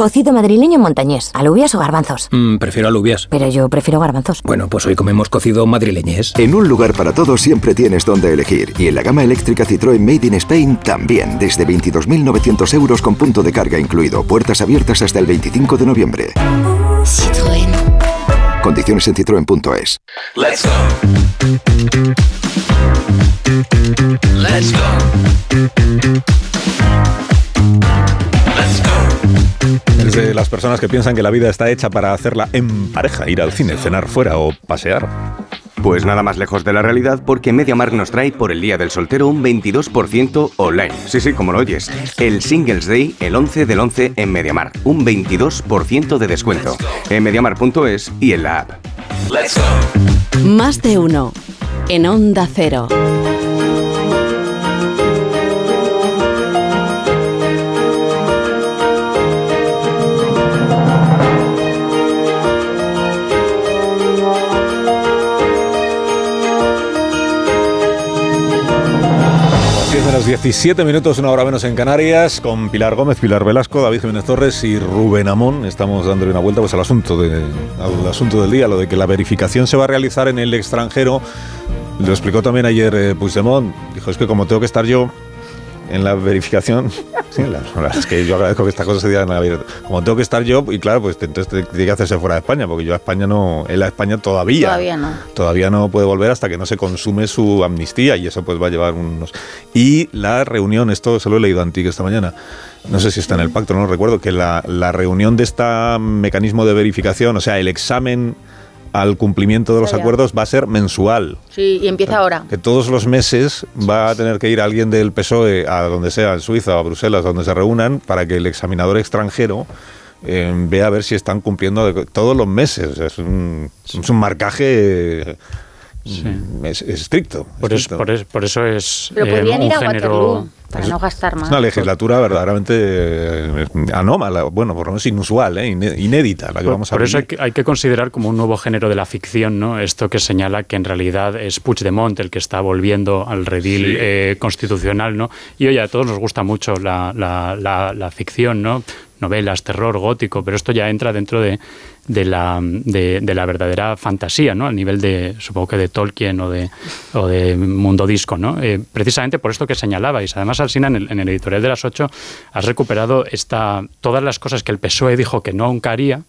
Cocido madrileño montañés, alubias o garbanzos. Mm, prefiero alubias. Pero yo prefiero garbanzos. Bueno, pues hoy comemos cocido madrileñés. En un lugar para todos siempre tienes donde elegir. Y en la gama eléctrica Citroën Made in Spain también. Desde 22.900 euros con punto de carga incluido. Puertas abiertas hasta el 25 de noviembre. Citroën. Condiciones en citroen.es. Let's go. Let's go. Es de las personas que piensan que la vida está hecha para hacerla en pareja, ir al cine, cenar fuera o pasear. Pues nada más lejos de la realidad porque MediaMark nos trae por el Día del Soltero un 22% online. Sí, sí, como lo oyes. El Singles Day, el 11 del 11 en MediaMark. Un 22% de descuento. En MediaMark.es y en la app. Más de uno. En Onda Cero. Los 17 minutos, una hora menos en Canarias, con Pilar Gómez, Pilar Velasco, David Jiménez Torres y Rubén Amón. Estamos dándole una vuelta pues, al, asunto de, al asunto del día, lo de que la verificación se va a realizar en el extranjero. Lo explicó también ayer eh, Puigdemont. Dijo, es que como tengo que estar yo en la verificación, sí, la, la verdad es que yo agradezco que esta cosa se diga en abierto. Como tengo que estar yo, y claro, pues entonces tiene que hacerse fuera de España, porque yo a España no, él a España todavía, Todavía no. todavía no puede volver hasta que no se consume su amnistía y eso pues va a llevar unos... Y la reunión, esto se lo he leído a Antique esta mañana, no sé si está en el pacto, no lo recuerdo, que la, la reunión de este mecanismo de verificación, o sea, el examen al cumplimiento de los acuerdos va a ser mensual. Sí, y empieza ahora. Que todos los meses va a tener que ir alguien del PSOE a donde sea, en Suiza o a Bruselas, donde se reúnan, para que el examinador extranjero eh, vea a ver si están cumpliendo todos los meses. Es un, es un marcaje eh, es- estricto. Por por, es- por eso es Pero eh, un ir a género... Waterloo para no gastar más. Es una legislatura verdaderamente eh, anómala, bueno, por lo menos inusual, eh, iné- inédita la que Por, vamos a por eso hay que, hay que considerar como un nuevo género de la ficción, ¿no? Esto que señala que en realidad es Puigdemont el que está volviendo al redil Sí. eh, constitucional, ¿no? Y oye, a todos nos gusta mucho la, la- la- la ficción, ¿no? Novelas, terror, gótico, pero esto ya entra dentro de, de la, de, la verdadera fantasía, ¿no? Al nivel de, supongo que de Tolkien o de, o de Mundo Disco, ¿no? Eh, precisamente por esto que señalabais. Además, Alsina, en el, en el editorial de las 8 has recuperado esta, todas las cosas que el PSOE dijo que nunca haría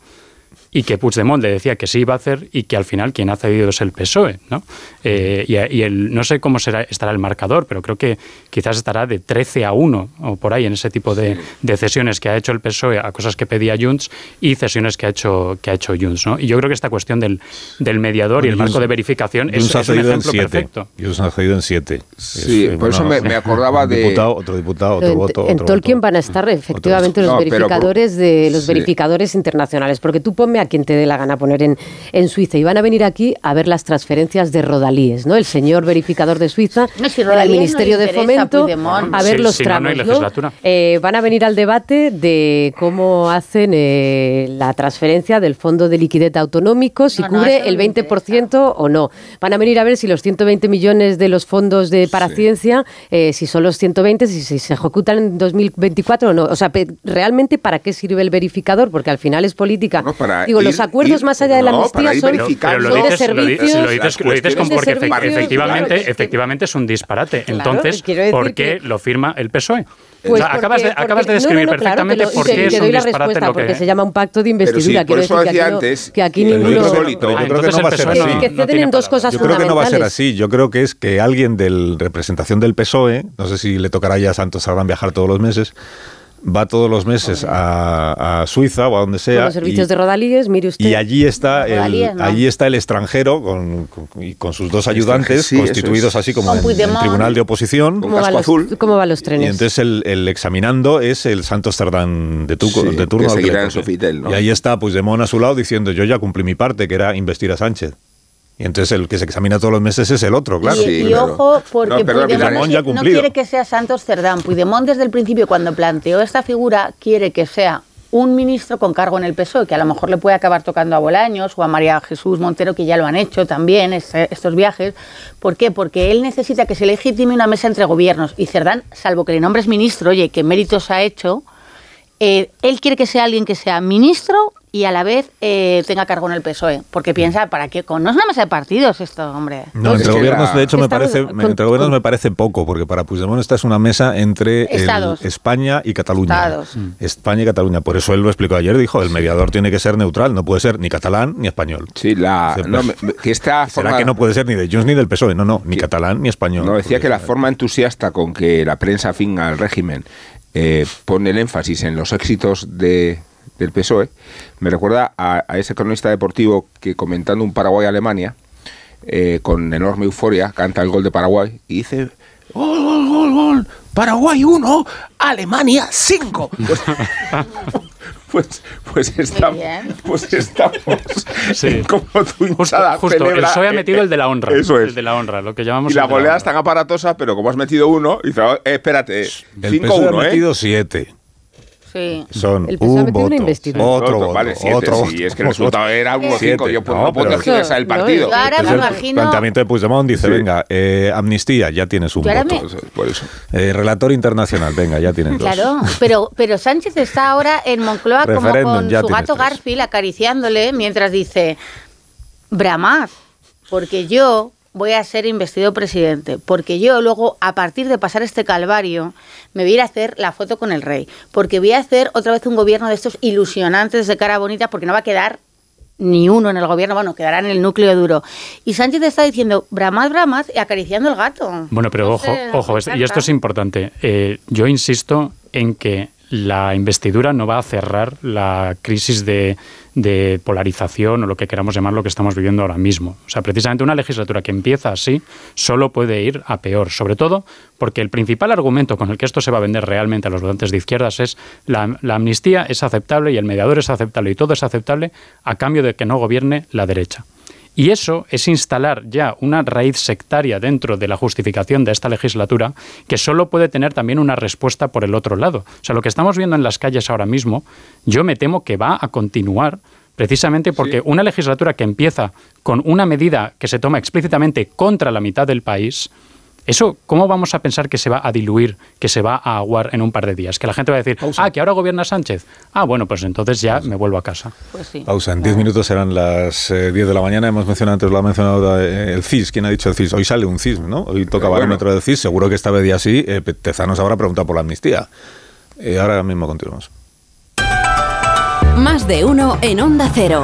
y que Puigdemont le decía que sí iba a hacer y que al final quien ha cedido es el PSOE, ¿no? Eh, y, y el, no sé cómo será, estará el marcador, pero creo que quizás estará de 13 a 1 o por ahí en ese tipo de, de cesiones que ha hecho el PSOE a cosas que pedía Junts y cesiones que ha hecho que ha hecho Junts, ¿no? Y yo creo que esta cuestión del, del mediador y el Junts- marco de verificación es, Junts ha es un cedido en ejemplo siete. perfecto. Junts ha cedido en siete. Sí, Es, eh, por eso me- me acordaba de- Diputado, otro diputado, otro en, voto. en otro Tolkien van a estar efectivamente los No, pero por- verificadores de los sí. verificadores internacionales, porque tú ponme a quien te dé la gana poner en, en Suiza. Y van a venir aquí a ver las transferencias de Rodalíes, ¿no? El señor verificador de Suiza, No, si el no Ministerio de Fomento, Puigdemont. a ver Sí, los si no, no tramos. Eh, van a venir al debate de cómo hacen eh, la transferencia del Fondo de Liquidez Autonómico, si cubre el le 20% o no. Van a venir a ver si los 120 millones de los fondos de para ciencia, eh, si son los 120, si, si se ejecutan en 2024 o no. O sea, realmente para qué sirve el verificador, porque al final es política. para Digo, los acuerdos ir- más allá de la no, amnistía ir son, de lo dices, servicios. lo dices, lo porque servicios, efectivamente, claro, es que- efectivamente es un disparate. Claro, Entonces, decir ¿por qué que- lo firma el PSOE? Pues O sea, acabas, de, porque- acabas de describir no, no, no, claro, perfectamente lo- por qué te es doy un la disparate respuesta, lo que... porque se llama un pacto de Pero sí, investidura. por eso decir que decía aquí, no, antes, que aquí pero ninguno... yo creo- Pero yo creo que no va a ser así. no- que no ceden tiene en dos palabra. cosas Yo creo que no va a ser así. Yo creo que es que alguien de la representación del PSOE, no sé si le tocará ya a Santos Sardán viajar todos los meses, va todos los meses a, a Suiza o a donde Con sea. los servicios y- de Rodalíes, mire usted. Y allí está el, no. allí está el extranjero con, con- y con sus dos ayudantes sí, constituidos es. así como en, tribunal de oposición. ¿Cómo, van los, ¿Cómo van los Y trenes? entonces el, el examinando es el Santos Tardán de, tu, Sí, de turno. que al seguirá le en toque. Sofitel, ¿no? Y ahí está Puigdemont a su lado diciendo yo ya cumplí mi parte, que era investir a Sánchez. Y entonces el que se examina todos los meses es el otro, claro. Y, y ojo, porque No, perdón, Puigdemont Puigdemont no, ya quiere que sea Santos Cerdán. Puigdemont desde el principio, cuando planteó esta figura, quiere que sea un ministro con cargo en el PSOE, que a lo mejor le puede acabar tocando a Bolaños o a María Jesús Montero, que ya lo han hecho también este- estos viajes. ¿Por qué? Porque él necesita que se legitime una mesa entre gobiernos. Y Cerdán, salvo que le nombres ministro, oye, qué méritos ha hecho, eh, él quiere que sea alguien que sea ministro y a la vez eh, tenga cargo en el PSOE. Porque piensa, ¿para qué? Con- No es una mesa de partidos esto, hombre. No, Es entre que gobiernos, la- de hecho, me parece, con- entre gobiernos me parece poco, porque para Puigdemont esta es una mesa entre el-. España y Cataluña. Estados. Mm. España y Cataluña. Por eso él lo explicó ayer, dijo, el mediador tiene que ser neutral, no puede ser ni catalán ni español. Sí, la, no, pues, me- que esta Será forma, que no puede ser ni de Junts ni del PSOE, no, no, ni catalán ni español. No, decía que la forma entusiasta con que la prensa afín al régimen eh, pone el énfasis en los éxitos de, del PSOE me recuerda a, a ese cronista deportivo que comentando un Paraguay-Alemania, eh, con enorme euforia, canta el gol de Paraguay y dice... ¡Gol, gol, gol, gol! Paraguay 1, Alemania 5. Pues, pues, estamos, bien. pues estamos Sí. como tu Justo, hinchada justo, el celebra- PSOE ha metido el de la honra. Eso es. El de la honra, lo que llamamos Y la el de goleada honra. es tan aparatosa, pero como has metido uno, y dice, eh, espérate, El PSOE 5-1, ha ¿eh? metido siete. Sí. Son El un metido una voto, investidura. otro voto, Vale, siete, otro sí, voto, es que el resultado era 1-5, Siete. yo pues, No, no, puedo pero- tergiversar el No, partido. yo ahora me Entonces, el imagino- planteamiento de Puigdemont dice, Sí. venga, eh, amnistía, ya tienes un voto. me- Eso es, Por eso. Eh, relator internacional, venga, ya tienes dos. Claro, pero, pero Sánchez está ahora en Moncloa como con su gato tres. Garfield acariciándole mientras dice, bramad, porque yo voy a ser investido presidente, porque yo luego, a partir de pasar este calvario, me voy a ir a hacer la foto con el rey, porque voy a hacer otra vez un gobierno de estos ilusionantes de cara bonita, porque no va a quedar ni uno en el gobierno, bueno, quedará en el núcleo duro. Y Sánchez está diciendo, bramad, bramad, y acariciando el gato. Bueno, pero No ojo, sé, ojo, y esto es importante. Eh, yo insisto en que la investidura no va a cerrar la crisis de, polarización o lo que queramos llamar lo que estamos viviendo ahora mismo. O sea, precisamente una legislatura que empieza así solo puede ir a peor, sobre todo porque el principal argumento con el que esto se va a vender realmente a los votantes de izquierdas es la, la amnistía es aceptable y el mediador es aceptable y todo es aceptable a cambio de que no gobierne la derecha. Y eso es instalar ya una raíz sectaria dentro de la justificación de esta legislatura que solo puede tener también una respuesta por el otro lado. O sea, lo que estamos viendo en las calles ahora mismo, yo me temo que va a continuar precisamente porque una legislatura que empieza con una medida que se toma explícitamente contra la mitad del país, eso, ¿cómo vamos a pensar que se va a diluir, que se va a aguar en un par de días? Que la gente va a decir, ah, que ahora gobierna Sánchez. Ah, bueno, pues entonces ya me vuelvo a casa. Pues sí. Pausa, en 10 minutos serán las eh, 10 de la mañana. Hemos mencionado antes, lo ha mencionado eh, el CIS. ¿Quién ha dicho el CIS? Hoy sale un CIS, ¿no? Hoy toca bueno. barómetro del CIS. Seguro que esta vez ya sí. Eh, Tezanos habrá preguntado por la amnistía. Eh, ahora mismo continuamos. Más de uno en Onda Cero.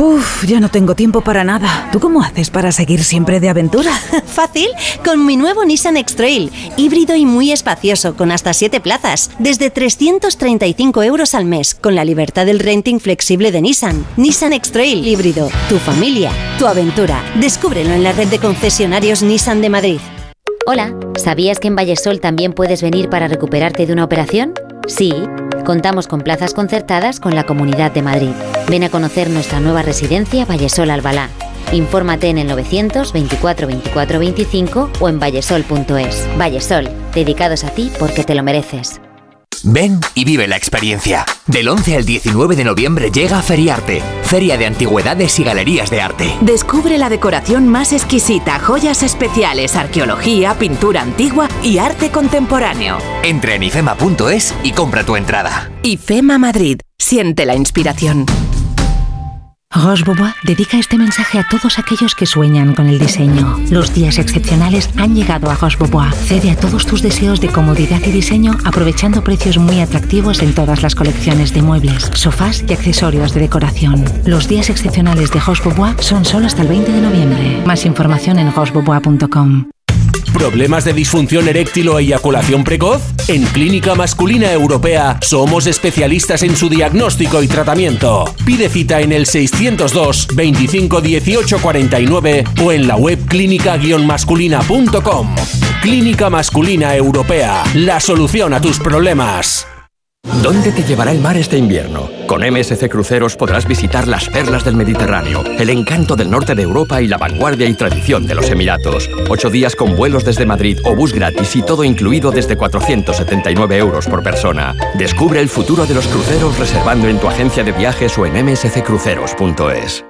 Uf, ya no tengo tiempo para nada. ¿Tú cómo haces para seguir siempre de aventura? Fácil, con mi nuevo Nissan X-Trail, híbrido y muy espacioso, con hasta 7 plazas, desde 335 euros al mes, con la libertad del renting flexible de Nissan. Nissan X-Trail híbrido, tu familia, tu aventura. Descúbrelo en la red de concesionarios Nissan de Madrid. Hola, ¿sabías que en Vallesol también puedes venir para recuperarte de una operación? Sí, contamos con plazas concertadas con la Comunidad de Madrid. Ven a conocer nuestra nueva residencia Vallesol Albalá. Infórmate en el 924 24 25 o en vallesol.es. Vallesol, dedicados a ti porque te lo mereces. Ven y vive la experiencia. Del 11 al 19 de noviembre llega Feriarte, Feria de Antigüedades y Galerías de Arte. Descubre la decoración más exquisita, joyas especiales, arqueología, pintura antigua y arte contemporáneo. Entra en ifema.es y compra tu entrada. IFEMA Madrid. Siente la inspiración. Roche dedica este mensaje a todos aquellos que sueñan con el diseño. Los días excepcionales han llegado a Roche. Cede a todos tus deseos de comodidad y diseño aprovechando precios muy atractivos en todas las colecciones de muebles, sofás y accesorios de decoración. Los días excepcionales de Roche son solo hasta el 20 de noviembre. Más información en rochebobois.com. ¿Problemas de disfunción eréctil o eyaculación precoz? En Clínica Masculina Europea somos especialistas en su diagnóstico y tratamiento. Pide cita en el 602 25 18 49 o en la web clínica-masculina.com. Clínica Masculina Europea, la solución a tus problemas. ¿Dónde te llevará el mar este invierno? Con MSC Cruceros podrás visitar las perlas del Mediterráneo, el encanto del norte de Europa y la vanguardia y tradición de los Emiratos. Ocho días con vuelos desde Madrid o bus gratis y todo incluido desde 479 euros por persona. Descubre el futuro de los cruceros reservando en tu agencia de viajes o en msccruceros.es.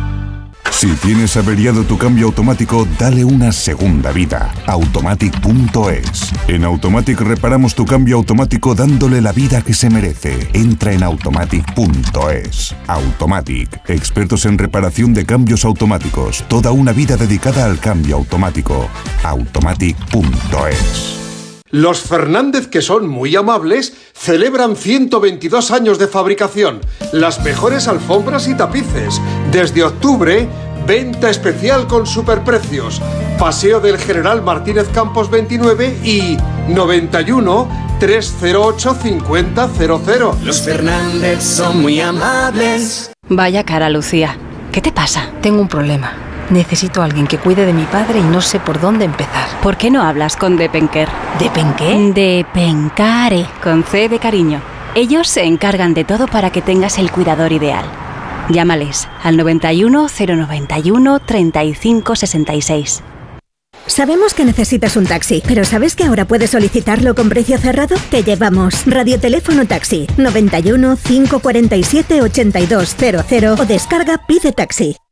Si tienes averiado tu cambio automático, dale una segunda vida. Automatic.es. En Automatic reparamos tu cambio automático dándole la vida que se merece. Entra en Automatic.es. Automatic. Expertos en reparación de cambios automáticos. Toda una vida dedicada al cambio automático. Automatic.es. Los Fernández, que son muy amables, celebran 122 años de fabricación, las mejores alfombras y tapices. Desde octubre, venta especial con superprecios. Paseo del General Martínez Campos 29 y 91 308 5000. Los Fernández son muy amables. Vaya cara, Lucía. ¿Qué te pasa? Tengo un problema. Necesito a alguien que cuide de mi padre y no sé por dónde empezar. ¿Por qué no hablas con Depenker? ¿Depenqué? Depencare. Con C de cariño. Ellos se encargan de todo para que tengas el cuidador ideal. Llámales al 91 091 35 66. Sabemos que necesitas un taxi, pero ¿sabes que ahora puedes solicitarlo con precio cerrado? Te llevamos Radioteléfono Taxi 91 547 8200 o descarga Pide Taxi.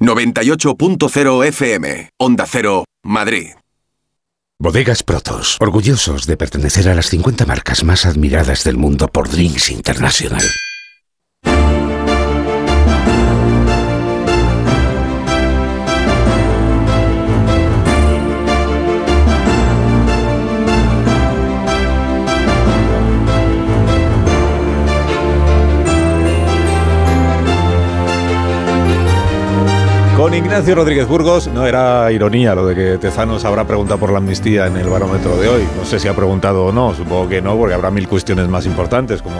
98.0 FM, Onda Cero, Madrid. Bodegas Protos, orgullosos de pertenecer a las 50 marcas más admiradas del mundo por Drinks International. Con Ignacio Rodríguez Burgos, no era ironía lo de que Tezanos habrá preguntado por la amnistía en el barómetro de hoy. No sé si ha preguntado o no, supongo que no, porque habrá mil cuestiones más importantes, como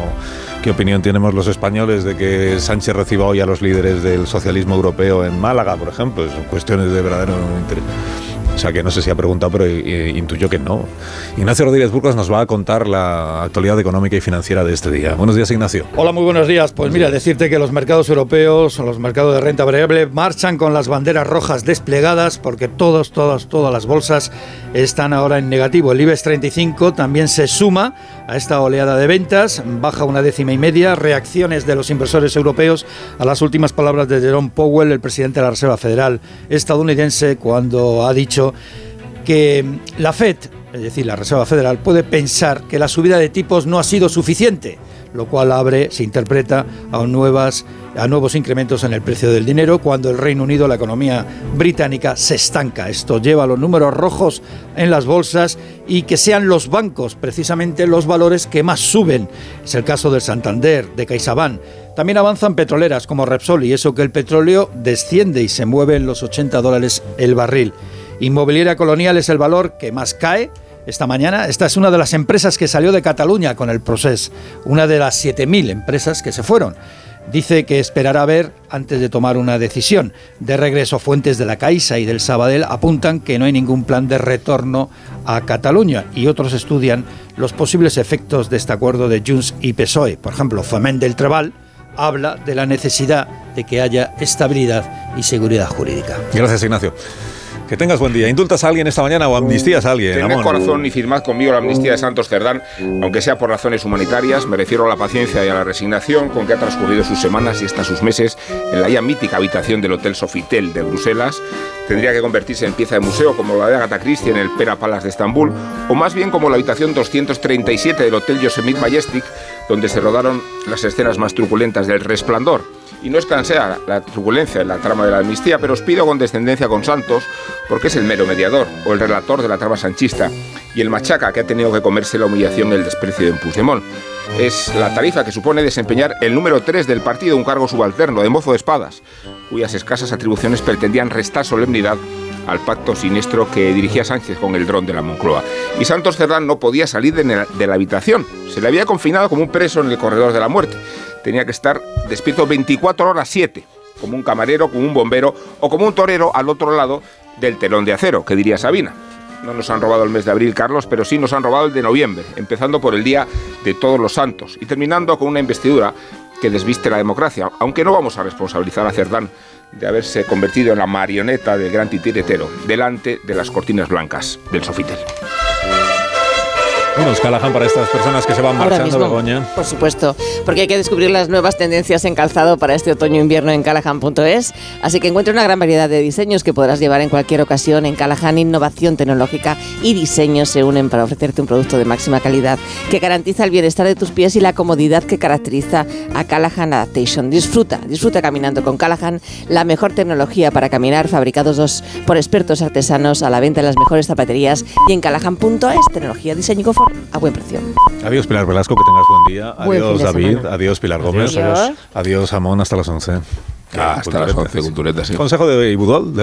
qué opinión tenemos los españoles de que Sánchez reciba hoy a los líderes del socialismo europeo en Málaga, por ejemplo. Son cuestiones de verdadero interés. O sea que no sé si ha preguntado, pero eh, intuyo que no. Ignacio Rodríguez Burgos nos va a contar la actualidad económica y financiera de este día. Buenos días, Ignacio. Hola, muy buenos días. Pues mira, decirte que los mercados europeos, los mercados de renta variable, marchan con las banderas rojas desplegadas porque todos, todas, todas las bolsas están ahora en negativo. El IBEX 35 también se suma a esta oleada de ventas, baja una décima y media, reacciones de los inversores europeos a las últimas palabras de Jerome Powell, el presidente de la Reserva Federal estadounidense, cuando ha dicho que la Fed, es decir, la Reserva Federal, puede pensar que la subida de tipos no ha sido suficiente, lo cual abre, se interpreta, a, nuevas, a nuevos incrementos en el precio del dinero cuando el Reino Unido, la economía británica, se estanca. Esto lleva a los números rojos en las bolsas y que sean los bancos precisamente los valores que más suben. Es el caso del Santander, de CaixaBank. También avanzan petroleras como Repsol y eso que el petróleo desciende y se mueve en los 80 dólares el barril. Inmobiliaria Colonial es el valor que más cae esta mañana. Esta es una de las empresas que salió de Cataluña con el proceso, una de las 7.000 empresas que se fueron. Dice que esperará ver antes de tomar una decisión. De regreso, fuentes de la Caixa y del Sabadell apuntan que no hay ningún plan de retorno a Cataluña y otros estudian los posibles efectos de este acuerdo de Junts y PSOE. Por ejemplo, Foment del Trebal habla de la necesidad de que haya estabilidad y seguridad jurídica. Gracias, Ignacio. Que tengas buen día. ¿Indultas a alguien esta mañana o amnistías a alguien? Tened corazón y firmad conmigo la amnistía de Santos Cerdán, aunque sea por razones humanitarias. Me refiero a la paciencia y a la resignación con que ha transcurrido sus semanas y hasta sus meses en la ya mítica habitación del Hotel Sofitel de Bruselas. Tendría que convertirse en pieza de museo como la de Agatha Christie en el Pera Palace de Estambul, o más bien como la habitación 237 del Hotel Yosemite Majestic, donde se rodaron las escenas más truculentas del Resplandor. Y no es que sea la turbulencia en la trama de la amnistía, pero os pido condescendencia con Santos, porque es el mero mediador o el relator de la trama sanchista y el machaca que ha tenido que comerse la humillación y el desprecio de Puigdemont. Es la tarifa que supone desempeñar el número 3 del partido, un cargo subalterno de mozo de espadas, cuyas escasas atribuciones pretendían restar solemnidad al pacto siniestro que dirigía Sánchez con el dron de la Moncloa. Y Santos Cerdán no podía salir de la habitación. Se le había confinado como un preso en el corredor de la muerte. Tenía que estar despierto 24 horas 7, como un camarero, como un bombero o como un torero al otro lado del telón de acero, que diría Sabina. No nos han robado el mes de abril, Carlos, pero sí nos han robado el de noviembre, empezando por el Día de Todos los Santos y terminando con una investidura que desviste la democracia, aunque no vamos a responsabilizar a Cerdán de haberse convertido en la marioneta del gran titiretero delante de las cortinas blancas del Sofitel. Unos Callahan para estas personas que se van marchando, mismo, Begoña. Por supuesto, porque hay que descubrir las nuevas tendencias en calzado para este otoño-invierno en Callahan.es. Así que encuentra una gran variedad de diseños que podrás llevar en cualquier ocasión. En Callahan, innovación tecnológica y diseño se unen para ofrecerte un producto de máxima calidad que garantiza el bienestar de tus pies y la comodidad que caracteriza a Callahan Adaptation. Disfruta, disfruta caminando con Callahan, la mejor tecnología para caminar, fabricados dos por expertos artesanos a la venta en las mejores zapaterías y en Callahan.es, tecnología, diseño y confort a buen precio. Adiós, Pilar Velasco, que tengas buen día. Buen Adiós, David. semana. Adiós, Pilar Gómez. Adiós. Adiós, Amón, hasta las 11. Ah, hasta las 11, Cultureta, sí. Consejo de Ibudol, de